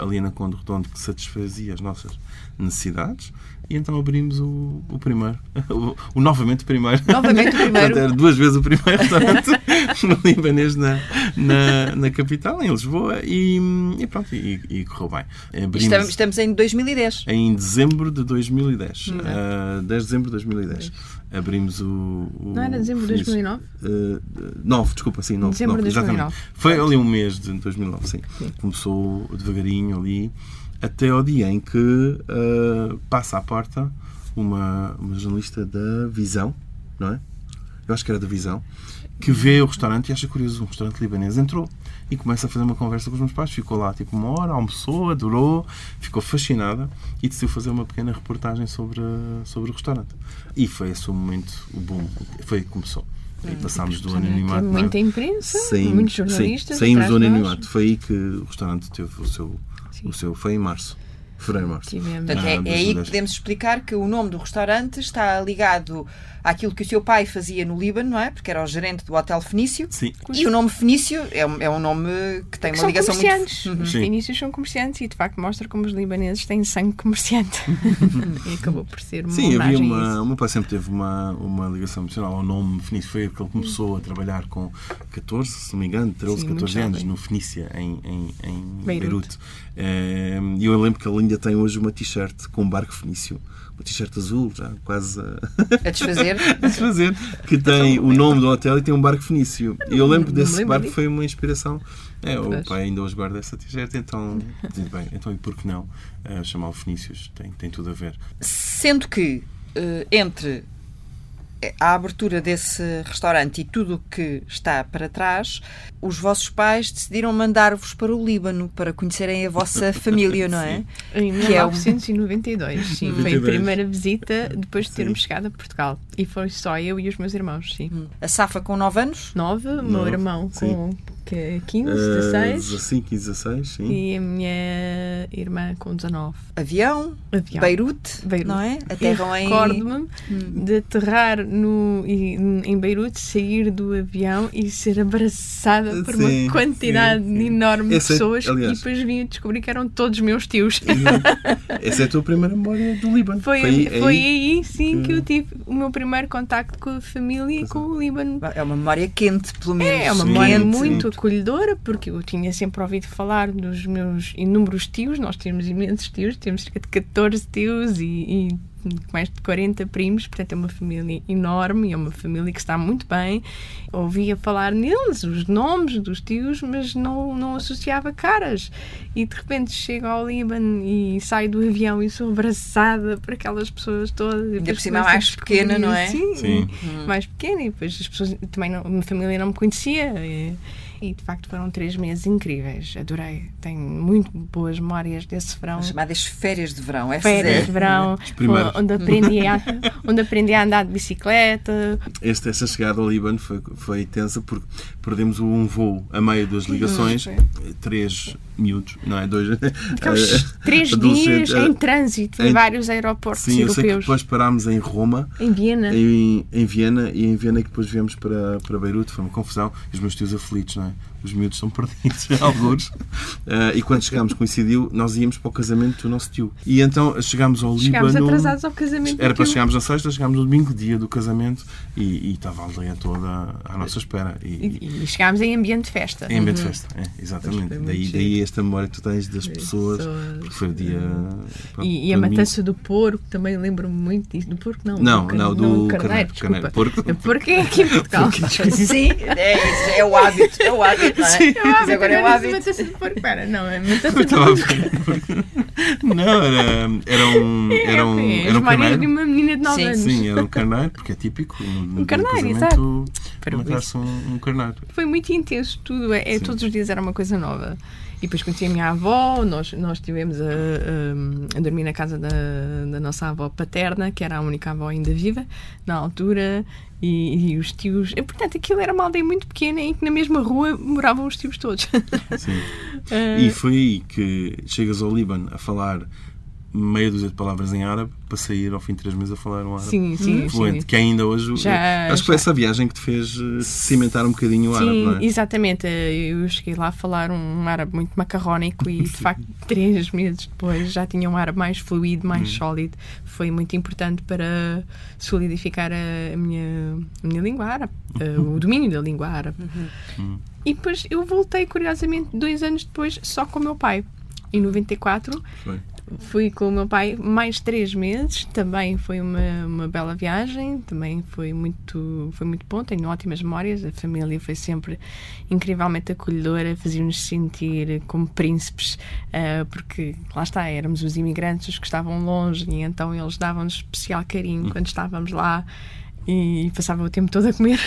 ali na Conde Redondo que satisfazia as nossas necessidades e então abrimos o, o primeiro, o, o, novamente primeiro. Novamente o primeiro. Era duas vezes o primeiro restaurante no libanês na, na, na, capital, em Lisboa, e, e pronto, e, e, correu bem. Abrimos, estamos, estamos, em 2010. Em dezembro de 2010. Hum. Uh, 10 de dezembro de 2010. Abrimos o, o. Não era dezembro de 2009? Uh, 9, desculpa, sim, 9. Dezembro de 2009. Foi ali um mês de 2009, sim. sim. Começou devagarinho ali até ao dia em que uh, passa à porta uma, uma jornalista da Visão, não é? Eu acho que era da Visão, que vê o restaurante e acha curioso, um restaurante libanês. Entrou e começa a fazer uma conversa com os meus pais. Ficou lá tipo uma hora, almoçou, adorou, ficou fascinada e decidiu fazer uma pequena reportagem sobre, sobre o restaurante. E foi esse o momento, o boom, foi que começou. E passámos do anonimato. Muita imprensa, Saímos, muitos jornalistas. Sim, saímos do anonimato. Foi aí que o restaurante teve o seu o seu foi em março. Freimars. Portanto, é, é aí que podemos explicar que o nome do restaurante está ligado àquilo que o seu pai fazia no Líbano, não é? Porque era o gerente do Hotel Fenício. Sim. E o nome Fenício é, um, é um nome que tem que uma ligação comerciantes. muito... Uhum. Os fenícios são comerciantes e de facto mostra como os libaneses têm sangue comerciante. e acabou por ser uma Sim, havia uma, o meu pai sempre teve uma, uma ligação emocional ao nome Fenício. Foi que ele começou a trabalhar com 14, se não me engano, 13, Sim, 14 anos no Fenícia, em, em, em Beirute. Beirute. Eh, e eu lembro que ele ainda tem hoje uma t-shirt com um barco fenício uma t-shirt azul, já quase a, a desfazer. a desfazer, que tem o nome do hotel e tem um barco fenício. E eu lembro desse barco foi uma inspiração. É, o pai ainda hoje guarda essa t-shirt, então, bem, então e por que não uh, chamá-lo Fenícios? Tem, tem tudo a ver. Sendo que uh, entre a abertura desse restaurante e tudo o que está para trás, os vossos pais decidiram mandar-vos para o Líbano para conhecerem a vossa família, não é? Em 1992, é sim. 92. Foi a primeira visita depois de termos sim. chegado a Portugal. E foi só eu e os meus irmãos, sim. Hum. A Safa com 9 anos? 9, o meu irmão com que 15, 16. Uh, sim, 15, 16, sim. E a minha irmã com 19. Avião, Avião. Beirute, Beirute, não é? Aterram em... Recordo-me hum. de aterrar no, em Beirute, sair do avião e ser abraçada por sim, uma quantidade sim, sim. enorme Esse de é- pessoas é, aliás, e depois vim a descobrir que eram todos meus tios. Essa é a tua primeira memória do Líbano. Foi, foi, aí, foi aí, sim, que... que eu tive o meu primeiro contacto com a família e com o Líbano. É uma memória quente, pelo menos. É, uma memória muito acolhedora, porque eu tinha sempre ouvido falar dos meus inúmeros tios, nós temos imensos tios, temos cerca de 14 tios e, e mais de 40 primos, portanto é uma família enorme, é uma família que está muito bem. Ouvia falar neles, os nomes dos tios, mas não, não associava caras. E de repente chego ao Líbano e saio do avião e sou abraçada por aquelas pessoas todas. Ainda por cima mais pequena, não é? Sim, Sim. mais pequena. E depois as pessoas também, não, a minha família não me conhecia. E, e de facto foram três meses incríveis. Adorei. Tenho muito boas memórias desse verão. As chamadas férias de verão, é Férias de verão, onde aprendi, a, onde aprendi a andar de bicicleta. Este, essa chegada ao Líbano foi, foi tensa porque perdemos um voo a meio das ligações, hum, três miúdos, não é? Dois. Três dias em trânsito em, em vários aeroportos sim, europeus. Eu sei que depois parámos em Roma, em Viena, em, em Viena e em Viena que depois viemos para, para Beirute. Foi uma confusão e os meus tios aflitos, não é? on os miúdos são perdidos, alguns. Uh, e quando chegámos, coincidiu, nós íamos para o casamento do nosso tio. E então chegámos ao chegámos Líbano. Chegámos atrasados ao casamento. Era para chegarmos na sexta, chegámos no domingo, dia do casamento, e, e estava a aldeia toda à nossa espera. E, e, e chegámos em ambiente de festa. Em ambiente uhum. de festa, é, exatamente. Daí, daí esta memória que tu tens das pessoas, pessoas, porque foi o dia. Pronto, e, e a matança do porco, também lembro-me muito disso. Do porco, não. Não, do, não, do, do carneiro. carneiro, Porco. Porco é aqui em Portugal. Sim, é, é o hábito. É o hábito não é? Sim. Mas agora é o hábito. de porco. Pera, não, é matasse de porco. Não, era, era um. É, era um, é, era um carneiro. de uma menina de 9 anos. Sim, era um carneiro, porque é típico. Um carneiro, exato. Matar-se um, um carneiro. Foi muito intenso tudo. É, é todos os dias era uma coisa nova. E depois conheci a minha avó, nós, nós estivemos a, a, a, dormir na casa da, da nossa avó paterna, que era a única avó ainda viva na altura, e, e, os tios. E, portanto, aquilo era uma aldeia muito pequena em que na mesma rua moravam os tios todos. Sim. uh... E foi aí que chegas ao Líbano a falar meia dúzia de palavras em árabe para sair ao fim de três meses a falar um árabe sim, sim, fluente, sim. que ainda hoje já, acho que foi essa viagem que te fez eh, cimentar um bocadinho o sim, árabe, não é? exatamente. Eu cheguei lá a falar um árabe muito macarrónico e de facto três meses depois já tinha um árabe mais fluido, mais hum. sólido. Foi muito importante para solidificar a minha, a minha língua árabe, eh, o domínio da língua árabe. Uhum. Hum. E depois eu voltei, curiosamente, dois anos depois, só com o meu pai. Em 94, Foi. Fui com o meu pai mais três meses, também foi uma, uma bela viagem, também foi muito, foi muito bom, tenho ótimas memórias, a família foi sempre incrivelmente acolhedora, fazia-nos sentir como príncipes, uh, porque lá está, éramos os imigrantes os que estavam longe e então eles davam-nos especial carinho quando estávamos lá e passava o tempo todo a comer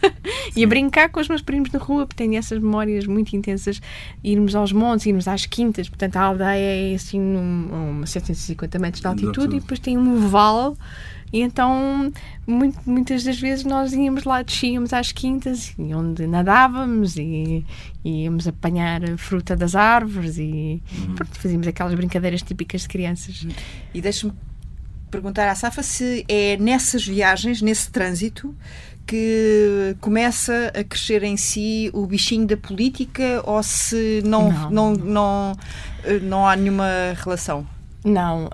e a brincar com os meus primos na rua, porque tenho essas memórias muito intensas. Irmos aos montes, irmos às quintas, portanto a aldeia é assim, num, a 750 metros de altitude, e depois tem um vale E então, muito, muitas das vezes, nós íamos lá, descíamos às quintas, onde nadávamos e, e íamos apanhar fruta das árvores e uhum. pronto, fazíamos aquelas brincadeiras típicas de crianças. E deixe-me perguntar à Safa se é nessas viagens, nesse trânsito, que começa a crescer em si o bichinho da política ou se não, não, não, não, eh, não há nenhuma relação? Não, uh,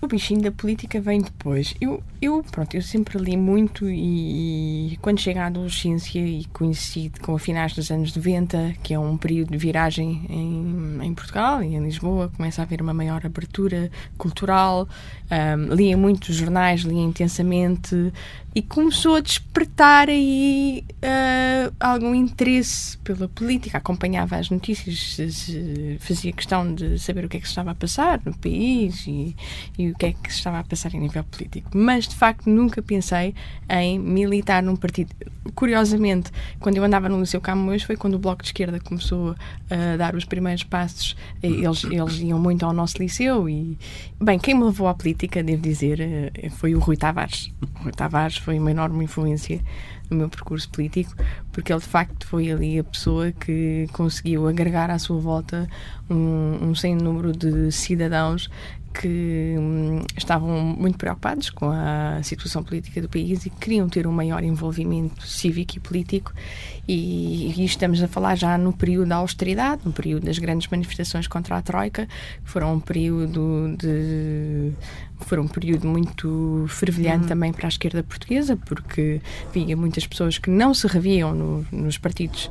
o bichinho da política vem depois. Eu, eu, pronto, eu sempre li muito e, e quando cheguei à adolescência e coincidi com a finais dos anos 90, que é um período de viragem em, em Portugal e em Lisboa, começa a haver uma maior abertura cultural, um, lia muitos jornais, lia intensamente, e começou a despertar aí uh, algum interesse pela política. Acompanhava as notícias, fazia questão de saber o que é que se estava a passar no país e, e o que é que se estava a passar em nível político. Mas, de facto, nunca pensei em militar num partido. Curiosamente, quando eu andava no Liceu Camões, foi quando o Bloco de Esquerda começou a dar os primeiros passos. Eles, eles iam muito ao nosso liceu e, bem, quem me levou à política, devo dizer, eh, foi o Rui Tavares. O Rui Tavares foi uma enorme influência no meu percurso político, porque ele de facto foi ali a pessoa que conseguiu agregar à sua volta um, um sem número de cidadãos que hum, estavam muito preocupados com a situação política do país e queriam ter um maior envolvimento cívico e político e, e, estamos a falar já no período da austeridade, no período das grandes manifestações contra a Troika, que foram um período de foram um período muito fervilhante uhum. também para a esquerda portuguesa, porque havia muitas pessoas que não se reviam no, nos partidos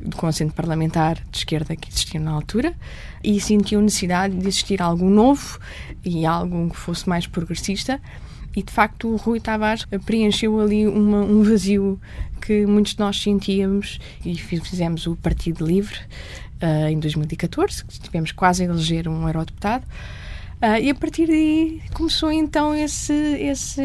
de consenso parlamentar de esquerda que existiam na altura e sentiam necessidade de existir algo novo e algo que fosse mais progressista e de facto o Rui Tavares preencheu ali uma, um vazio que muitos de nós sentíamos e fizemos o Partido Livre uh, em 2014, que tivemos quase a eleger um eurodeputado. Uh, e a partir daí começou então esse, esse,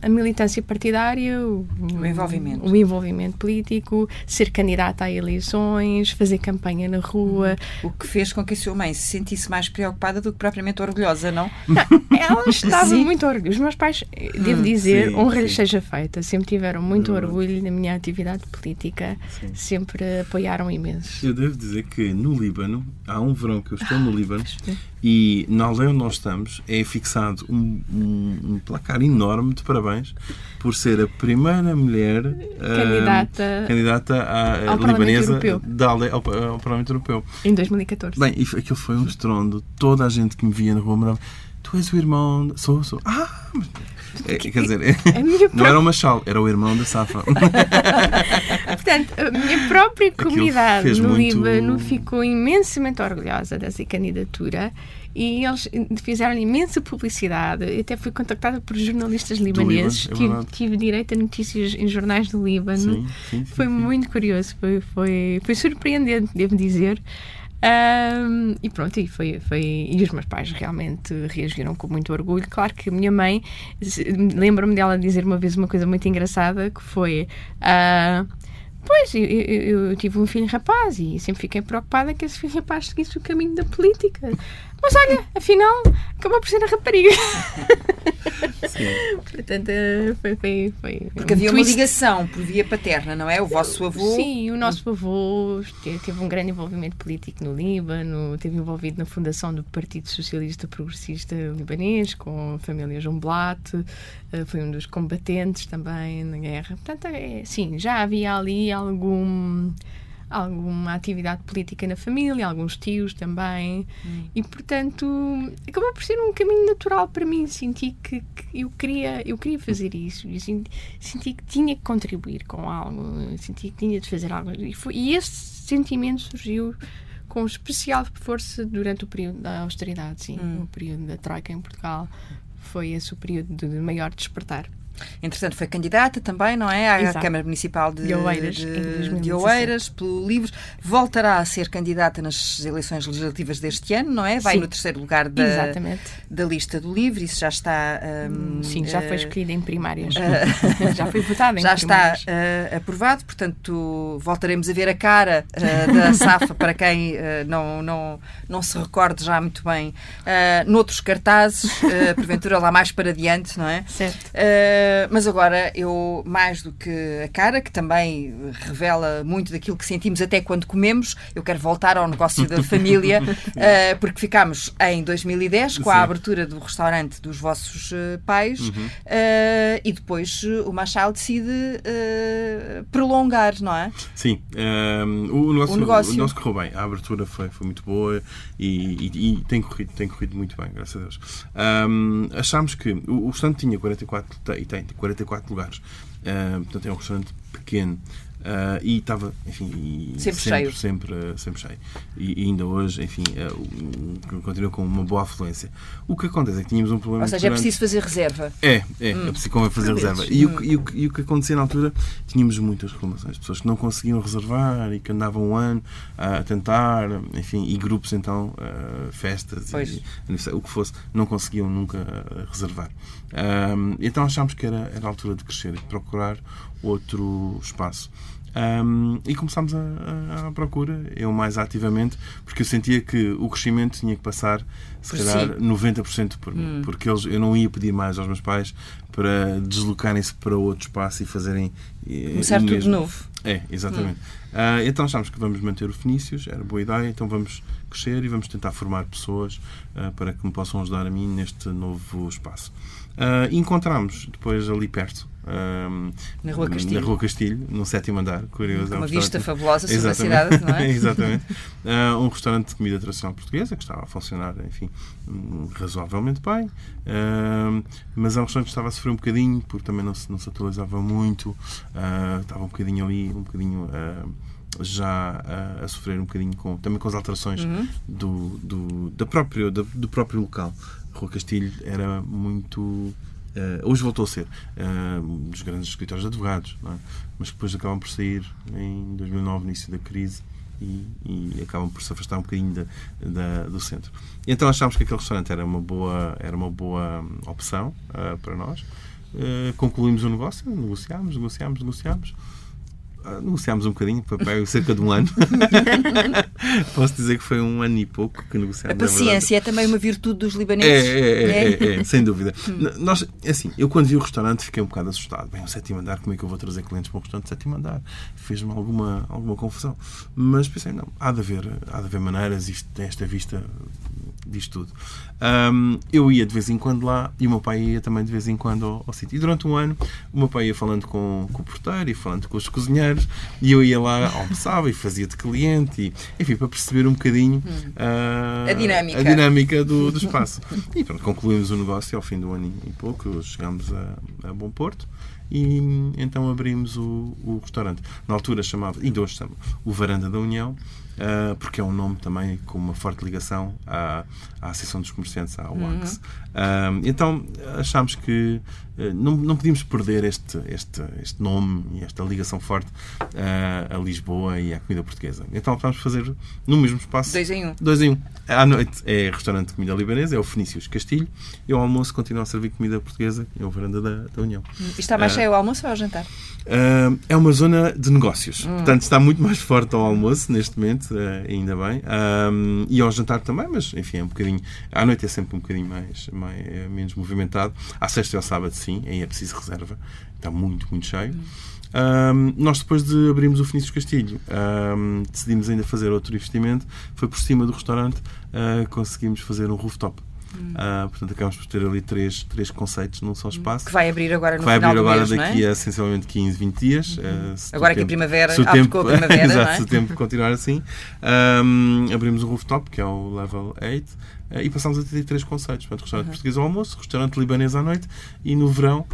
a militância partidária, o, o, envolvimento. o envolvimento político, ser candidata a eleições, fazer campanha na rua. O que fez com que a sua mãe se sentisse mais preocupada do que propriamente orgulhosa, não? não ela estava muito orgulhosa. Os meus pais, devo hum, dizer, honra lhes seja feita, sempre tiveram muito orgulho na minha atividade política, sim. sempre apoiaram imenso. Eu devo dizer que no Líbano, há um verão que eu estou no Líbano e na onde nós estamos é fixado um, um, um placar enorme de parabéns por ser a primeira mulher candidata, uh, candidata à, ao libanesa da aldeia, ao, ao, Parlamento Europeu. Em 2014. Bem, aquilo foi um estrondo. Toda a gente que me via na rua me dava Tu és o irmão. Sou, sou. Ah! É, quer dizer, é, não era o Machal, era o irmão da Safa. Portanto, a minha própria comunidade no muito... Líbano ficou imensamente orgulhosa dessa candidatura e eles fizeram imensa publicidade. Eu até fui contactada por jornalistas libaneses. Líbano, é tive, tive, direito a notícias em jornais do Líbano. Sim, sim, sim, foi muito curioso, foi, foi, foi surpreendente, devo dizer. Um, e pronto, e foi, foi. E os meus pais realmente reagiram com muito orgulho. Claro que a minha mãe, lembro-me dela dizer uma vez uma coisa muito engraçada que foi. Uh, Pois, eu, eu, eu, tive um filho rapaz e sempre fiquei preocupada que esse filho rapaz seguisse o caminho da política. Mas olha, afinal, acabou por ser a rapariga. Sim. Portanto, foi. foi, foi Porque um havia twist. uma ligação por via paterna, não é? O vosso avô. Sim, o nosso avô teve um grande envolvimento político no Líbano, esteve envolvido na fundação do Partido Socialista Progressista Libanês, com a família João Blatt, eh, foi um dos combatentes também na guerra. Portanto, é, sim, já havia ali algum alguma atividade política na família, alguns tios também, hum. e portanto acabou por ser um caminho natural para mim. Senti que, que eu, queria, eu queria fazer isso, e senti, senti, que tinha que contribuir com algo, senti que tinha de fazer algo, e, foi, e esse sentimento surgiu com especial força durante o período da austeridade, sim, hum. o período da Troika em Portugal. Foi esse o período de maior despertar. Entretanto, foi candidata também, não é? À Exato. Câmara Municipal de, de Oeiras, de, de Oeiras pelo Livro. Voltará a ser candidata nas eleições legislativas deste ano, não é? Vai Sim. no terceiro lugar da, da lista do Livro. Isso já está. Um, Sim, já foi eh, escolhida em primárias. Uh, já foi votada em já primárias. Já está uh, aprovado, portanto, voltaremos a ver a cara uh, da SAFA para quem não, não, não se recorde já muito bem. Noutros cartazes, porventura lá mais para diante, não é? Certo. Uh, mas agora eu, mais do que a cara, que também revela muito daquilo que sentimos até quando comemos, eu quero voltar ao negócio da família, uh, porque ficámos em 2010 com a abertura do restaurante dos vossos uh, pais uhum. e depois o Machado decide prolongar, não é? Sim. o, negócio, o negócio. O correu bem. A abertura foi, foi muito boa e, e, e, tem, corrido, tem corrido muito bem, graças a Deus. Um, achámos que o, o restaurante tinha 44, e tem 44 lugares. Uh, portanto, é um restaurante pequeno. Uh, e estava, enfim, sempre, sempre, cheio. Sempre, sempre cheio. E, e ainda hoje, enfim, uh, continua com uma boa afluência. O que acontece é que tínhamos um problema. Ou seja, é preciso fazer reserva. É, é, hum. é preciso fazer reserva. E, hum. o, e, o, e o que acontecia na altura, tínhamos muitas reclamações. Pessoas que não conseguiam reservar e que andavam um ano a tentar, enfim, e grupos então, uh, festas, e, o que fosse, não conseguiam nunca reservar. Então achámos que era, era a altura de crescer e de procurar outro espaço. Um, e começámos a, a, procura, eu mais ativamente, porque eu sentia que o crescimento tinha que passar, se por calhar, si. 90% por mim. Hum. Porque eles, eu não ia pedir mais aos meus pais para deslocarem-se para outro espaço e fazerem. Começar tudo de novo. É, exatamente. Hum. Uh, então achámos que vamos manter o Fenícios, era boa ideia, então vamos crescer e vamos tentar formar pessoas uh, para que me possam ajudar a mim neste novo espaço. Uh, encontramos depois ali perto um, na Rua Castilho. Na Rua Castilho, no sétimo andar, curioso. Uma é um vista fabulosa sobre Exatamente. a cidade, não é? Exatamente. Uh, um restaurante de comida tradicional portuguesa que estava a funcionar, enfim, razoavelmente bem, uh, mas é um restaurante que estava a sofrer um bocadinho, porque também não se, não se atualizava muito, uh, estava um bocadinho ali, um bocadinho já a, a, sofrer um bocadinho com, também com as alterações uhum. do, do, da próprio, do, do próprio local. Rua Castilho era muito Uh, hoje voltou a ser uh, um dos grandes escritórios de advogados, é? mas depois acabam por sair em 2009, início da crise, e, e acabam por se afastar um bocadinho da, da, do centro. E então achámos que aquele restaurante era uma boa, era uma boa opção uh, para nós. concluímos o negócio, negociámos, negociámos, negociámos negociámos um bocadinho, foi cerca de um ano. Posso dizer que foi um ano e pouco que negociámos. A paciência é, também uma virtude dos libaneses. É, é, é, é, é sem dúvida. Hum. Nós, assim, eu quando vi o restaurante fiquei um bocado assustado. Bem, o sétimo andar, como é que eu vou trazer clientes para um restaurante de sétimo andar? Fez-me alguma, alguma confusão. Mas pensei, não, há de haver, há de haver maneiras, isto, esta vista diz tudo. Um, eu ia de vez em quando lá e o meu pai ia também de vez em quando ao, ao sítio. E durante um ano o meu pai ia falando com, com o porteiro e falando com os cozinheiros e eu ia lá, almoçava e fazia de cliente e, enfim, para perceber um bocadinho uh, a dinâmica, a dinâmica do, do espaço. E pronto, concluímos o negócio ao fim do ano e pouco, chegámos a, a Bom Porto e então abrimos o, o restaurante. Na altura chamava, ainda hoje chama, o Varanda da União uh, porque é um nome também com uma forte ligação à, à Associação dos Comerciantes, à UACS. Uhum. Uh, então achámos que uh, não, não podíamos perder este, este, este nome e esta ligação forte a Lisboa e à comida portuguesa. Então optámos fazer no mesmo espaço. Dois em um. Dois em um. À noite é restaurante de comida libanesa, é o Fenícios Castilho, e ao almoço continua a servir comida portuguesa, é o Varanda da, da União. E está mais cheio o almoço ou ao jantar? Uh, é uma zona de negócios. Hum. Portanto, está muito mais forte ao almoço neste momento, uh, ainda bem. Um, e ao jantar também, mas enfim, é um bocadinho. À noite é sempre um bocadinho mais, mais é menos movimentado. À sexta e ao sábado, sim, aí é preciso reserva. Está muito, muito cheio. Hum. Um, nós, depois de abrirmos o Fenício Castilho, um, decidimos ainda fazer outro investimento. Foi por cima do restaurante, uh, conseguimos fazer um rooftop. Uh, portanto, acabamos por ter ali três, três conceitos num só espaço. Que vai abrir agora no vai final abrir agora mês, daqui é? a sensivelmente 15, 20 dias. Uhum. Uh, agora que a primavera, se o tempo, a primavera, exato, é? se o tempo continuar assim. Um, abrimos o rooftop, que é o level 8. Uh, e passamos a ter três conceitos. Portanto, restaurante uhum. português ao almoço, restaurante libanês à noite e no verão,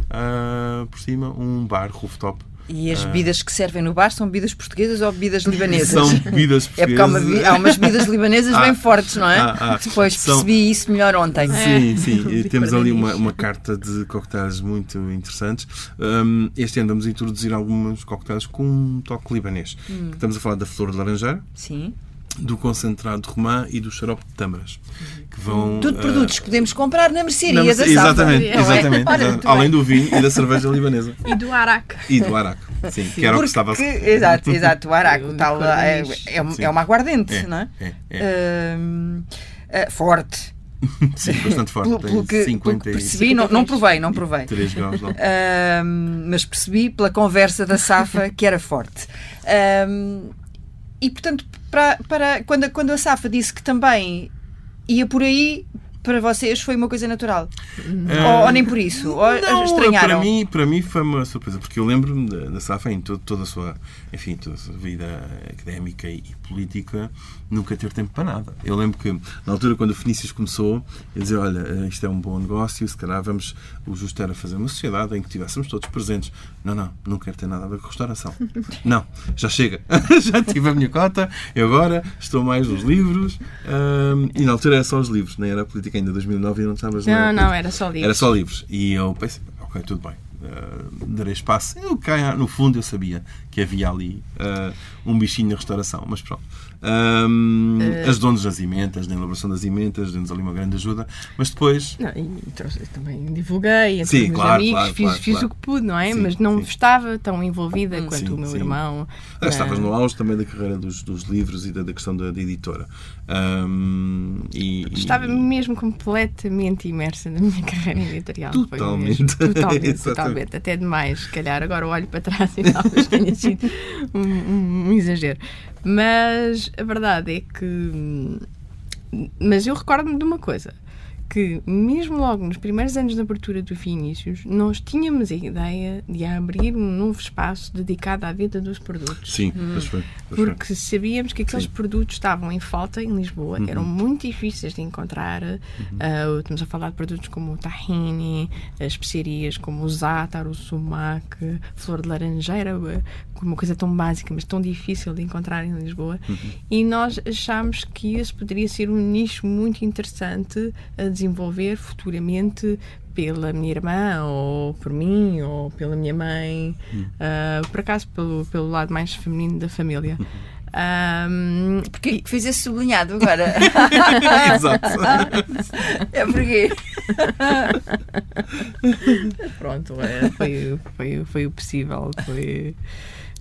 por cima, um bar rooftop E as bebidas que servem no bar são bebidas portuguesas ou bebidas libanesas? São bebidas portuguesas. É porque há, uma, há umas bebidas libanesas ah, bem fortes, não é? Ah, ah, Depois são... percebi isso melhor ontem. Sim, é. sim. Temos ali uma, uma carta de coquetéis muito interessantes. Um, este ano vamos introduzir alguns coquetéis com um toque libanês. Hum. Estamos a falar da flor de laranjeira. Sim do concentrado de romã e do xarope de tâmaras. Que vão, Tudo uh, produtos que podemos comprar na mercearia na, da Exatamente, é? exatamente. Ora, além do vinho e da cerveja libanesa. E do araque. E do araque, sim, sim. que era Porque, o que estava... Exato, exato, o araque, tal, é, é, é, uma aguardente, é, não é? é, é. Uh, uh, forte. Sim, bastante forte. Pelo, pelo que, 50 que percebi, não, não provei, não provei. 3 graus, não. mas percebi pela conversa da Safa que era forte. E portanto, para, para quando, quando a Safa disse que também ia por aí, para vocês foi uma coisa natural? Uh, ou, ou, nem por isso? Ou não, estranharam? Para mim, para mim foi uma surpresa, porque eu lembro-me da, da Safa em todo, toda a sua, enfim, toda a sua vida académica e política, nunca ter tempo para nada. Eu lembro que, na altura, quando o Fenícios começou, ele dizia, olha, eh, isto é um bom negócio, se calhar vamos, o justo era fazer uma sociedade em que estivéssemos todos presentes. Não, não, não quero ter nada a ver com restauração. não, já chega. já tive a minha cota, eu agora estou mais nos livros. Um, e na altura era só os livros, nem era a política ainda, 2009 e não estavas... Não, não, era só livros. Era só livros. E eu pensei, ok, tudo bem. Uh, darei espaço. Eu, no fundo, eu sabia que havia ali uh, um bichinho na restauração, mas pronto. Um, uh, ajudou-nos nas emendas, na elaboração das emendas, deu-nos ali uma grande ajuda, mas depois. Não, e trouxe, também divulguei entre sim, os claro, amigos, claro, fiz, claro, fiz o que pude, não é? Sim, mas não sim. estava tão envolvida hum, quanto o meu irmão. Ah, estavas no auge também da carreira dos, dos livros e da, da questão da, da editora. Um, e, estava e... mesmo completamente imersa na minha carreira editorial. Totalmente. Mesmo, totalmente, totalmente. Até demais, se calhar. Agora olho para trás e talvez tenha sido um, um, um exagero. Mas a verdade é que. Mas eu recordo-me de uma coisa que, mesmo logo nos primeiros anos da abertura do Vinícius, nós tínhamos a ideia de abrir um novo espaço dedicado à venda dos produtos. Sim, hum. foi, Porque foi. sabíamos que aqueles Sim. produtos estavam em falta em Lisboa, uhum. eram muito difíceis de encontrar. Uhum. Uh, estamos a falar de produtos como o tahini, as especiarias como o zátar, o sumac, flor de laranjeira, uma coisa tão básica, mas tão difícil de encontrar em Lisboa. Uhum. E nós achámos que esse poderia ser um nicho muito interessante a desenvolver futuramente pela minha irmã, ou por mim, ou pela minha mãe, uh, por acaso pelo, pelo lado mais feminino da família. Um, porque fez esse sublinhado agora. Exato. é porque. Pronto, é, foi, foi, foi o possível. Foi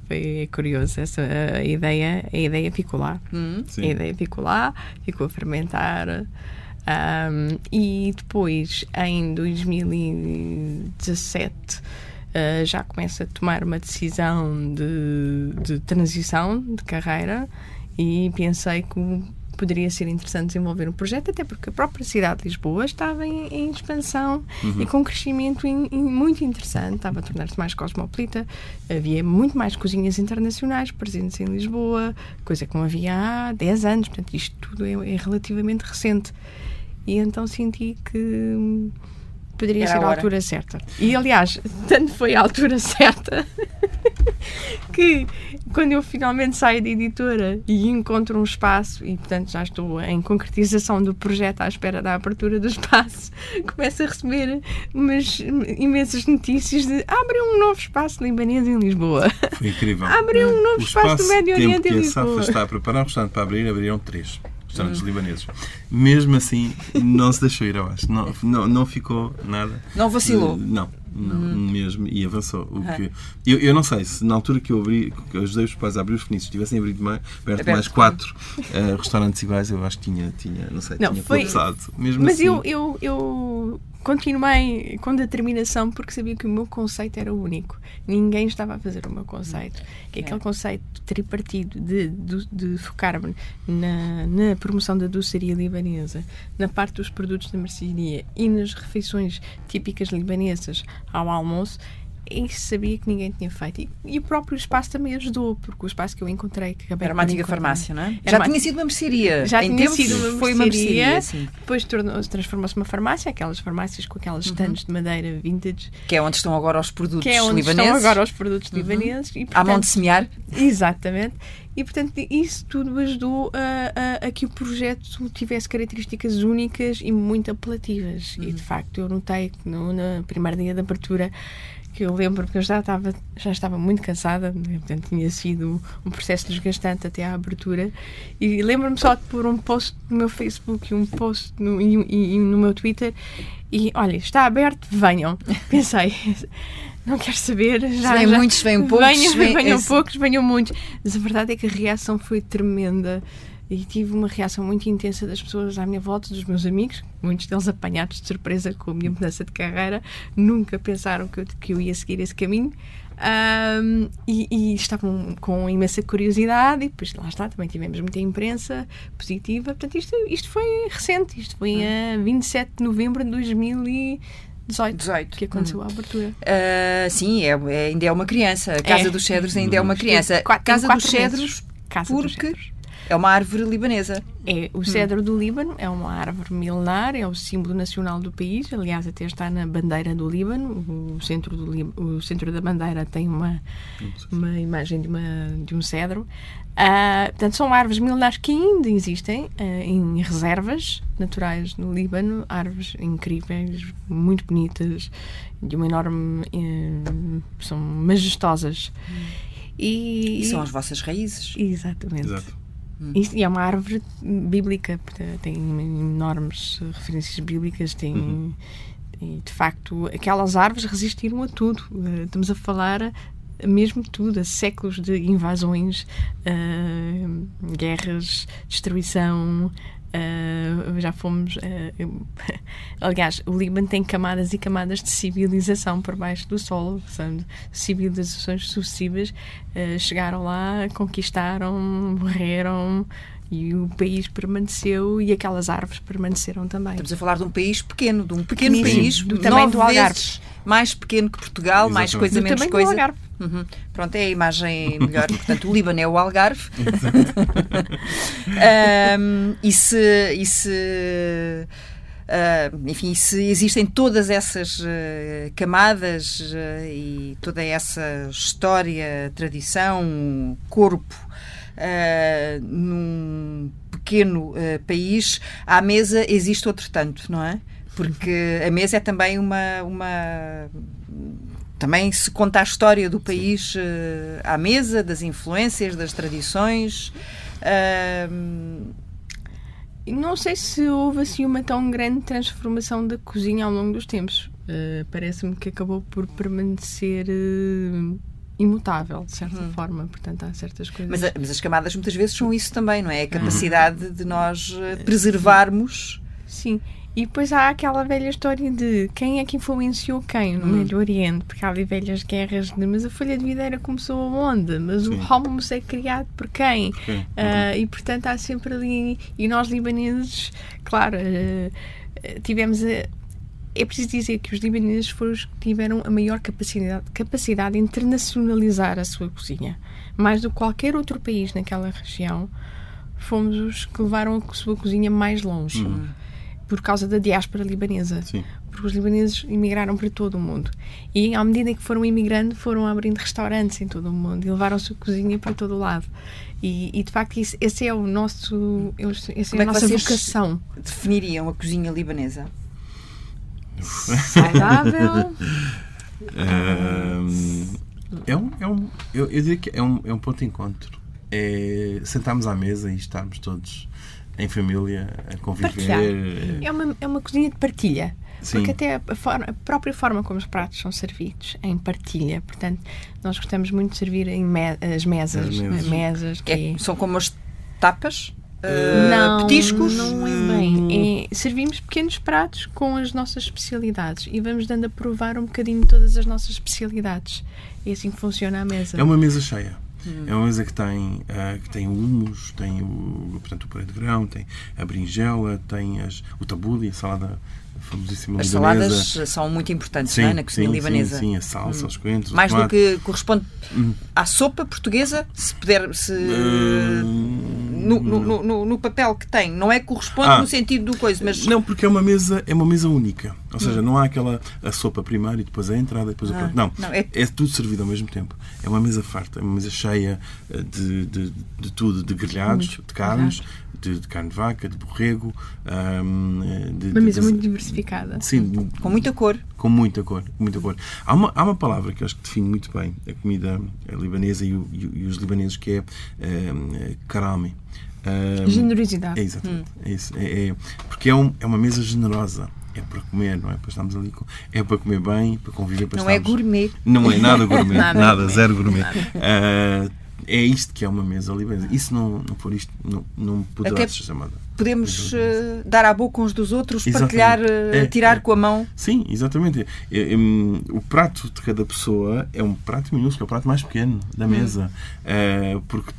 foi curioso essa a ideia a ideia ficou lá hum. a ideia ficou lá ficou a fermentar um, e depois em 2017 uh, já começa a tomar uma decisão de, de transição de carreira e pensei que poderia ser interessante desenvolver um projeto, até porque a própria cidade de Lisboa estava em, em expansão uhum. e com um crescimento in, in, muito interessante, estava a tornar-se mais cosmopolita, havia muito mais cozinhas internacionais presentes em Lisboa, coisa que não havia há 10 anos, portanto isto tudo é, é relativamente recente. E então senti que poderia Era ser a, a altura certa. E aliás, tanto foi a altura certa que quando eu finalmente saio da editora e encontro um espaço, e portanto já estou em concretização do projeto à espera da abertura do espaço, começo a receber umas imensas notícias de abre um novo espaço libanês em Lisboa. Foi incrível. abre um novo o espaço, do Médio Oriente em Lisboa. Que a SAFA está a preparar um restaurante para abrir, abriram três restaurantes hum. libaneses. Mesmo assim, não se deixou ir abaixo. Não, não, não ficou nada. Não vacilou? Não. Não, hum. mesmo, e avançou. O que, eu, eu não sei se na altura que eu abri, que eu ajudei os pais a abrir os fenícios, tivessem abrido mais, perto de mais quatro uh, restaurantes iguais, eu acho que tinha, tinha não sei, não, tinha foi... colapsado. Mesmo Mas assim, eu, eu, eu continuei com determinação porque sabia que o meu conceito era único. Ninguém estava a fazer o meu conceito. Que é aquele conceito tripartido de, de, de focar-me na, na promoção da doçaria libanesa, na parte dos produtos da mercearia e nas refeições típicas libanesas ao almoço e sabia que ninguém tinha feito. E, e, o próprio espaço também ajudou, porque o espaço que eu encontrei, que acabei Era uma antiga farmácia, não é? Já tinha sido uma mercearia. Já em tinha sido uma foi uma mercearia. Sim. Depois transformou-se numa farmácia, aquelas farmácias com aquelas estantes uhum. de madeira vintage. Que é onde estão agora os produtos que é onde libaneses. estão agora os produtos uhum. libaneses. E, portanto, à mão de semear. Exatamente. E, portanto, isso tudo ajudou a, a, a, que o projeto tivesse características únicas e muito apelativas. Uhum. E, de facto, eu notei que no, no primeiro dia de abertura que eu lembro que eu já estava, já estava muito cansada, né? portanto tinha sido um processo desgastante até à abertura, e lembro-me só de pôr um post no meu Facebook e um post no, e, e, no meu Twitter, e olha, está aberto, venham. Pensei, não quero saber. Já, vem já, muitos, vêm poucos. Venham, venham poucos, venham muitos. Mas a verdade é que a reação foi tremenda e tive uma reação muito intensa das pessoas à minha volta, dos meus amigos, muitos deles apanhados de surpresa com a minha mudança de carreira, nunca pensaram que eu, que eu ia seguir esse caminho. Um, e, e, estavam com imensa curiosidade, e depois lá está, também tivemos muita imprensa positiva. Portanto, isto, isto foi recente, isto foi a 27 de novembro de 2018 18. que aconteceu a abertura. Uh, sim, é, é, ainda é uma criança. A Casa é. dos Cedros ainda é uma criança. Quatro, Casa dos Cedros, Casa porque dos é uma árvore libanesa. É, o cedro hum. do Líbano é uma árvore milenar, é o símbolo nacional do país, aliás, até está na bandeira do Líbano. O centro, do, o centro da bandeira tem uma, uma imagem de, uma, de um cedro. Uh, portanto, são árvores milenares que ainda existem uh, em reservas naturais no Líbano, árvores incríveis, muito bonitas, de uma enorme. Uh, são majestosas. Hum. E, e, são as vossas raízes. Exatamente. Exato. Hum. E é uma árvore bíblica, tem enormes referências bíblicas, tem. Uhum. E, de facto, aquelas árvores resistiram a tudo. Uh, estamos a falar mesmo tudo, a séculos de invasões, uh, guerras, destruição, Uh, já fomos. Uh, aliás, o Líbano tem camadas e camadas de civilização por baixo do solo, são civilizações sucessivas. Uh, chegaram lá, conquistaram, morreram e o país permaneceu e aquelas árvores permaneceram também. Estamos a falar de um país pequeno, de um pequeno país, do tamanho do Algarve. mais pequeno que Portugal, Exatamente. mais coisa, do menos coisa. Do Algarve. Uhum. Pronto, é a imagem melhor. Portanto, o Líbano é o Algarve. um, e se. E se Uh, enfim, se existem todas essas uh, camadas uh, e toda essa história, tradição, corpo num pequeno país, à mesa existe outro tanto, não é? Porque a mesa é também uma, uma também se conta a história do país uh, à mesa, das influências, das tradições. Uh, não sei se houve assim uma tão grande transformação da cozinha ao longo dos tempos. Uh, Parece-me que acabou por permanecer imutável, de certa hum. forma. Portanto, há certas coisas. Mas, mas, as camadas muitas vezes são isso também, não é? A capacidade de nós preservarmos. Sim. E depois há aquela velha história de quem é que influenciou quem no hum. Médio Oriente, porque há ali velhas guerras de mas a folha de videira começou aonde? Mas Sim. o hummus é criado por quem? Okay. Uh, uhum. E portanto há sempre ali. E nós libaneses, claro, uh, tivemos a. É preciso dizer que os libaneses foram os que tiveram a maior capacidade, capacidade de internacionalizar a sua cozinha. Mais do que qualquer outro país naquela região, fomos os que levaram a sua cozinha mais longe. Uhum por causa da diáspora libanesa. Sim. Porque os libaneses emigraram para todo o mundo. E, à medida que foram imigrando, foram abrindo restaurantes em todo o mundo e levaram a sua cozinha para todo o lado. E, e de facto, isso, esse é o nosso. Essa é a é nossa vocação. Definiriam a cozinha libanesa? Saudável. é um, é um, eu, eu diria que é um, é um ponto de encontro. É sentarmos à mesa e estarmos todos em família, a conviver. Partilhar. É uma, é uma cozinha de partilha. Sim. Porque até a, forma, a, própria forma como os pratos são servidos é em partilha. Portanto, nós gostamos muito de servir em me, as mesas. As mesas. mesas que é, são como as tapas? Uh, não, petiscos? Não é bem. É, servimos pequenos pratos com as nossas especialidades e vamos dando a provar um bocadinho todas as nossas especialidades. É assim que funciona a mesa. É uma mesa cheia. Hum. É uma mesa que tem, uh, que tem humus, tem o, portanto, o puré de grão, tem a berinjela, tem as, o tabule, a salada famosíssima As libanesa. saladas são muito importantes sim, é? na cozinha sim, libanesa. Sim, sim, a salsa, hum. os coentros. Mais do que corresponde hum. à sopa portuguesa, se puder. Se, uh, no, no, no, no, papel que tem, não é que corresponde ah, no sentido do coisa, mas. Não, porque é uma mesa, é uma mesa única. Ou seja, hum. não há aquela a sopa primeiro e depois a entrada e depois ah, o prato. Não, não é... é... tudo servido ao mesmo tempo. É uma mesa farta, é uma mesa cheia eh, de, de, de tudo, de grelhados, de carnes, de, de, carne de vaca, de borrego. Um, de, uma mesa muito diversificada. Sim. Com muita cor. Com muita cor. muita cor. Há, uma, há uma palavra que acho que define muito bem a comida libanesa e, o, e os libaneses que é karami. Um, Generosidade. É, exatamente. Hum. É isso. É, é, porque é, um, é uma mesa generosa é para comer, não é? Para estarmos ali com... é para comer bem, para conviver, para Não é estarmos... é gourmet. Não é nada gourmet, nada, nada zero gourmet. Uh, é isto que é uma mesa libanesa. Se não, não for isto, não, não poderá Até ser chamada. Podemos uh, dar à boca uns dos outros, exatamente. partilhar, uh, é, tirar é. com a mão. Sim, exatamente. É, é, um, o prato de cada pessoa é um prato minúsculo, é o prato mais pequeno da hum. mesa. Hum. Uh, porque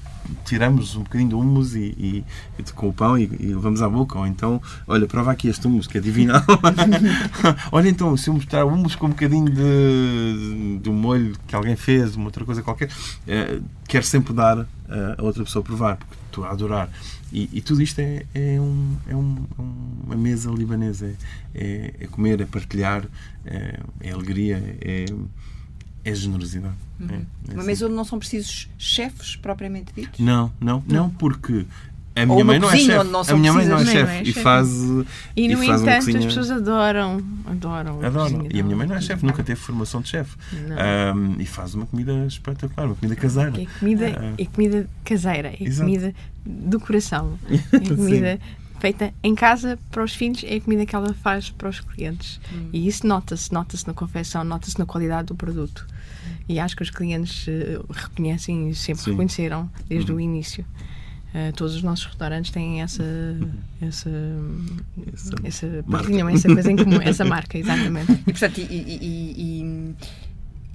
tiramos um bocadinho de humus e, e, e com o pão e, e, levamos à boca. Ou então, olha, prova aqui este humus que é divinal. olha então, se eu mostrar humus com um bocadinho de, de um molho que alguém fez, uma outra coisa qualquer, é, quer sempre dar a outra pessoa provar, porque estou a adorar. E, e, tudo isto é, é, um, é um, uma mesa libanesa. É, é, comer, é partilhar, é, é alegria, é, é generosidade. Uhum. É, é Uma assim. mesa onde não são precisos chefes propriamente ditos? Não, não, não, porque a minha mãe não é chefe. A minha mãe não é chefe. E faz. E no e faz entanto as pessoas adoram. Adoram. adoram. E a minha mãe não é chefe, nunca teve formação de chefe. Um, e faz uma comida espetacular, uma comida caseira. É comida, é comida caseira, é exato. comida do coração. É comida feita em casa para os filhos, é a comida que ela faz para os clientes. Hum. E isso nota-se, nota-se na confecção, nota-se na qualidade do produto. E acho que os clientes uh, reconhecem e sempre Sim. reconheceram desde uhum. o início. Uh, todos os nossos restaurantes têm essa essa essa, essa, essa coisa em comum, essa marca, exatamente. E portanto, e, e, e,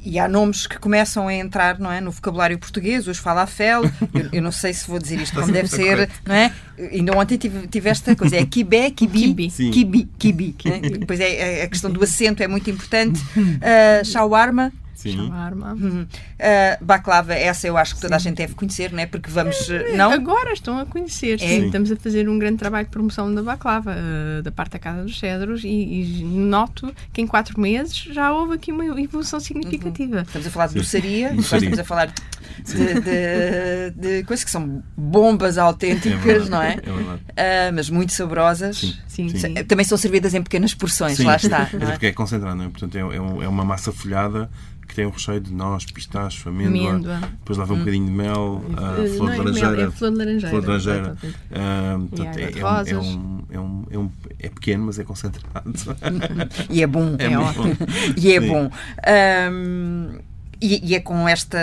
e, há nomes que começam a entrar não é, no vocabulário português, os falafel, eu, eu não sei se vou dizer isto como deve ser, não é? Ainda ontem tive, tive esta coisa, é kibé, kibi, kibi, kibi. Né? Depois é, a questão do acento é muito importante. Uh, shawarma, Sim. Shawarma. Uhum. Uh, baklava, essa eu acho que toda Sim. a gente deve conhecer, não é? Porque vamos. É, não? Agora estão a conhecer. É. Estamos a fazer um grande trabalho de promoção da baklava, uh, da parte da Casa dos Cedros, e, e, noto que em quatro meses já houve aqui uma evolução significativa. Uhum. Estamos a falar de doçaria, estamos a falar de, de, de, coisas que são bombas autênticas, é não é? é uh, mas muito saborosas. Sim. Sim. Sim. Também são servidas em pequenas porções, lá está. É, é porque é concentrado, não é? Portanto, é, é, é uma massa folhada que tem um recheio de noz, pistacho, amêndoa, amêndoa. depois leva um hum. bocadinho de mel, uh, flor, de laranjeira, é flor de laranjeira. Flor de laranjeira. Uh, portanto, é, é, um, é, um, é, um, é, pequeno, mas é concentrado. e é bom. É, é ótimo. e é Sim. bom. Um, e, e, é com esta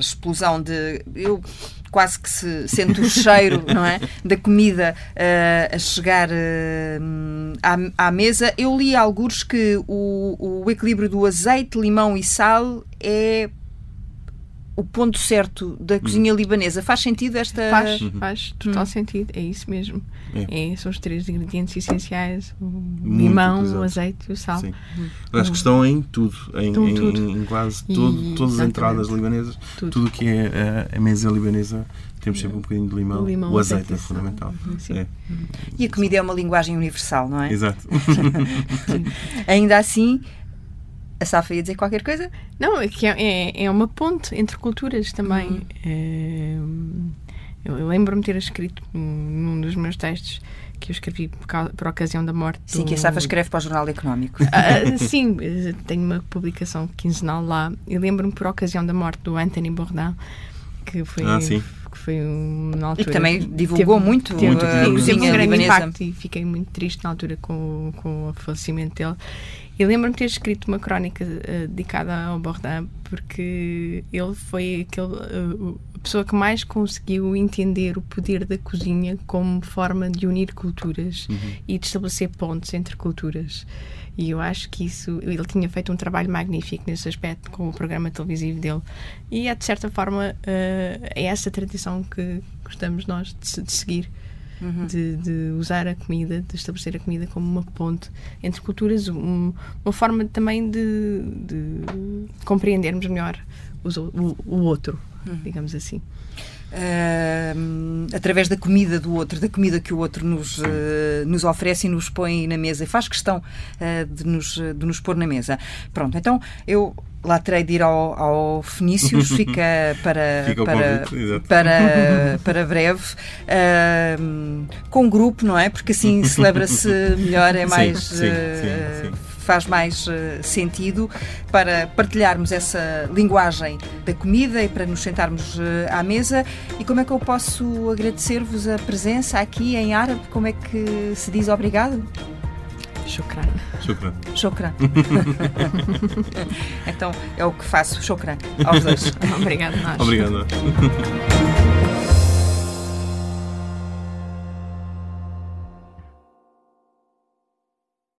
explosão de. Eu quase que se sente o cheiro não é, da comida uh, a chegar uh, à, à, mesa. Eu li alguns que o, o equilíbrio do azeite, limão e sal é o ponto certo da cozinha uhum. libanesa. Faz sentido esta. Faz, uhum. faz total uhum. sentido. É isso mesmo. É. É, são os três ingredientes essenciais: o Muito limão, o azeite e o sal. Sim. Acho que estão em tudo, em, em, tudo. em quase todo, e, todas as entradas libanesas, tudo o que é a, a, mesa libanesa. Temos sempre um bocadinho de limão. O, limão, o azeite é fundamental. Uhum. É. E a comida é uma linguagem universal, não é? Exato. Ainda assim, a Safa ia dizer qualquer coisa? Não, é que é, é uma ponte entre culturas também. Uhum. É, eu lembro-me de ter escrito num dos meus textos que eu escrevi por, por ocasião da morte. Sim, do... que a Safa escreve para o Jornal Económico. Uh, sim, tenho uma publicação quinzenal lá. E lembro-me por ocasião da morte do Anthony Bourdain, que foi. Ah, sim foi uma altura. E que também divulgou teve, muito, teve, muito a cozinha um grande libanesa. impacto e fiquei muito triste na altura com, com o falecimento dele. E lembro-me de ter escrito uma crónica uh, dedicada ao Bourdin porque ele foi aquele, uh, a pessoa que mais conseguiu entender o poder da cozinha como forma de unir culturas uhum. e de estabelecer pontes entre culturas. E eu acho que isso. Ele tinha feito um trabalho magnífico nesse aspecto com o programa televisivo dele. E é, de certa forma, uh, é essa tradição que gostamos nós de, de seguir. Uhum. De, de, usar a comida, de estabelecer a comida como uma ponte entre culturas, um, uma forma também de, de compreendermos melhor os, o, o, outro, uhum. digamos assim uh, através da comida do outro, da comida que o outro nos, uh, nos oferece e nos põe na mesa e faz questão uh, de, nos, de nos pôr na mesa. Pronto, então eu lá terei de ir ao, ao Fenícios, fica para, fica para, convite, para, para breve, com um grupo, não é? Porque assim celebra-se melhor, é mais. Sim, sim, sim, uh, faz mais uh, sentido para partilharmos essa linguagem da comida e para nos sentarmos uh, à mesa. E como é que eu posso agradecer-vos a presença aqui em árabe? Como é que se diz obrigado? Shukran. Shukran. Shukran. então é o que faço. Shukran. Aos dois. Obrigado, nós. Obrigado.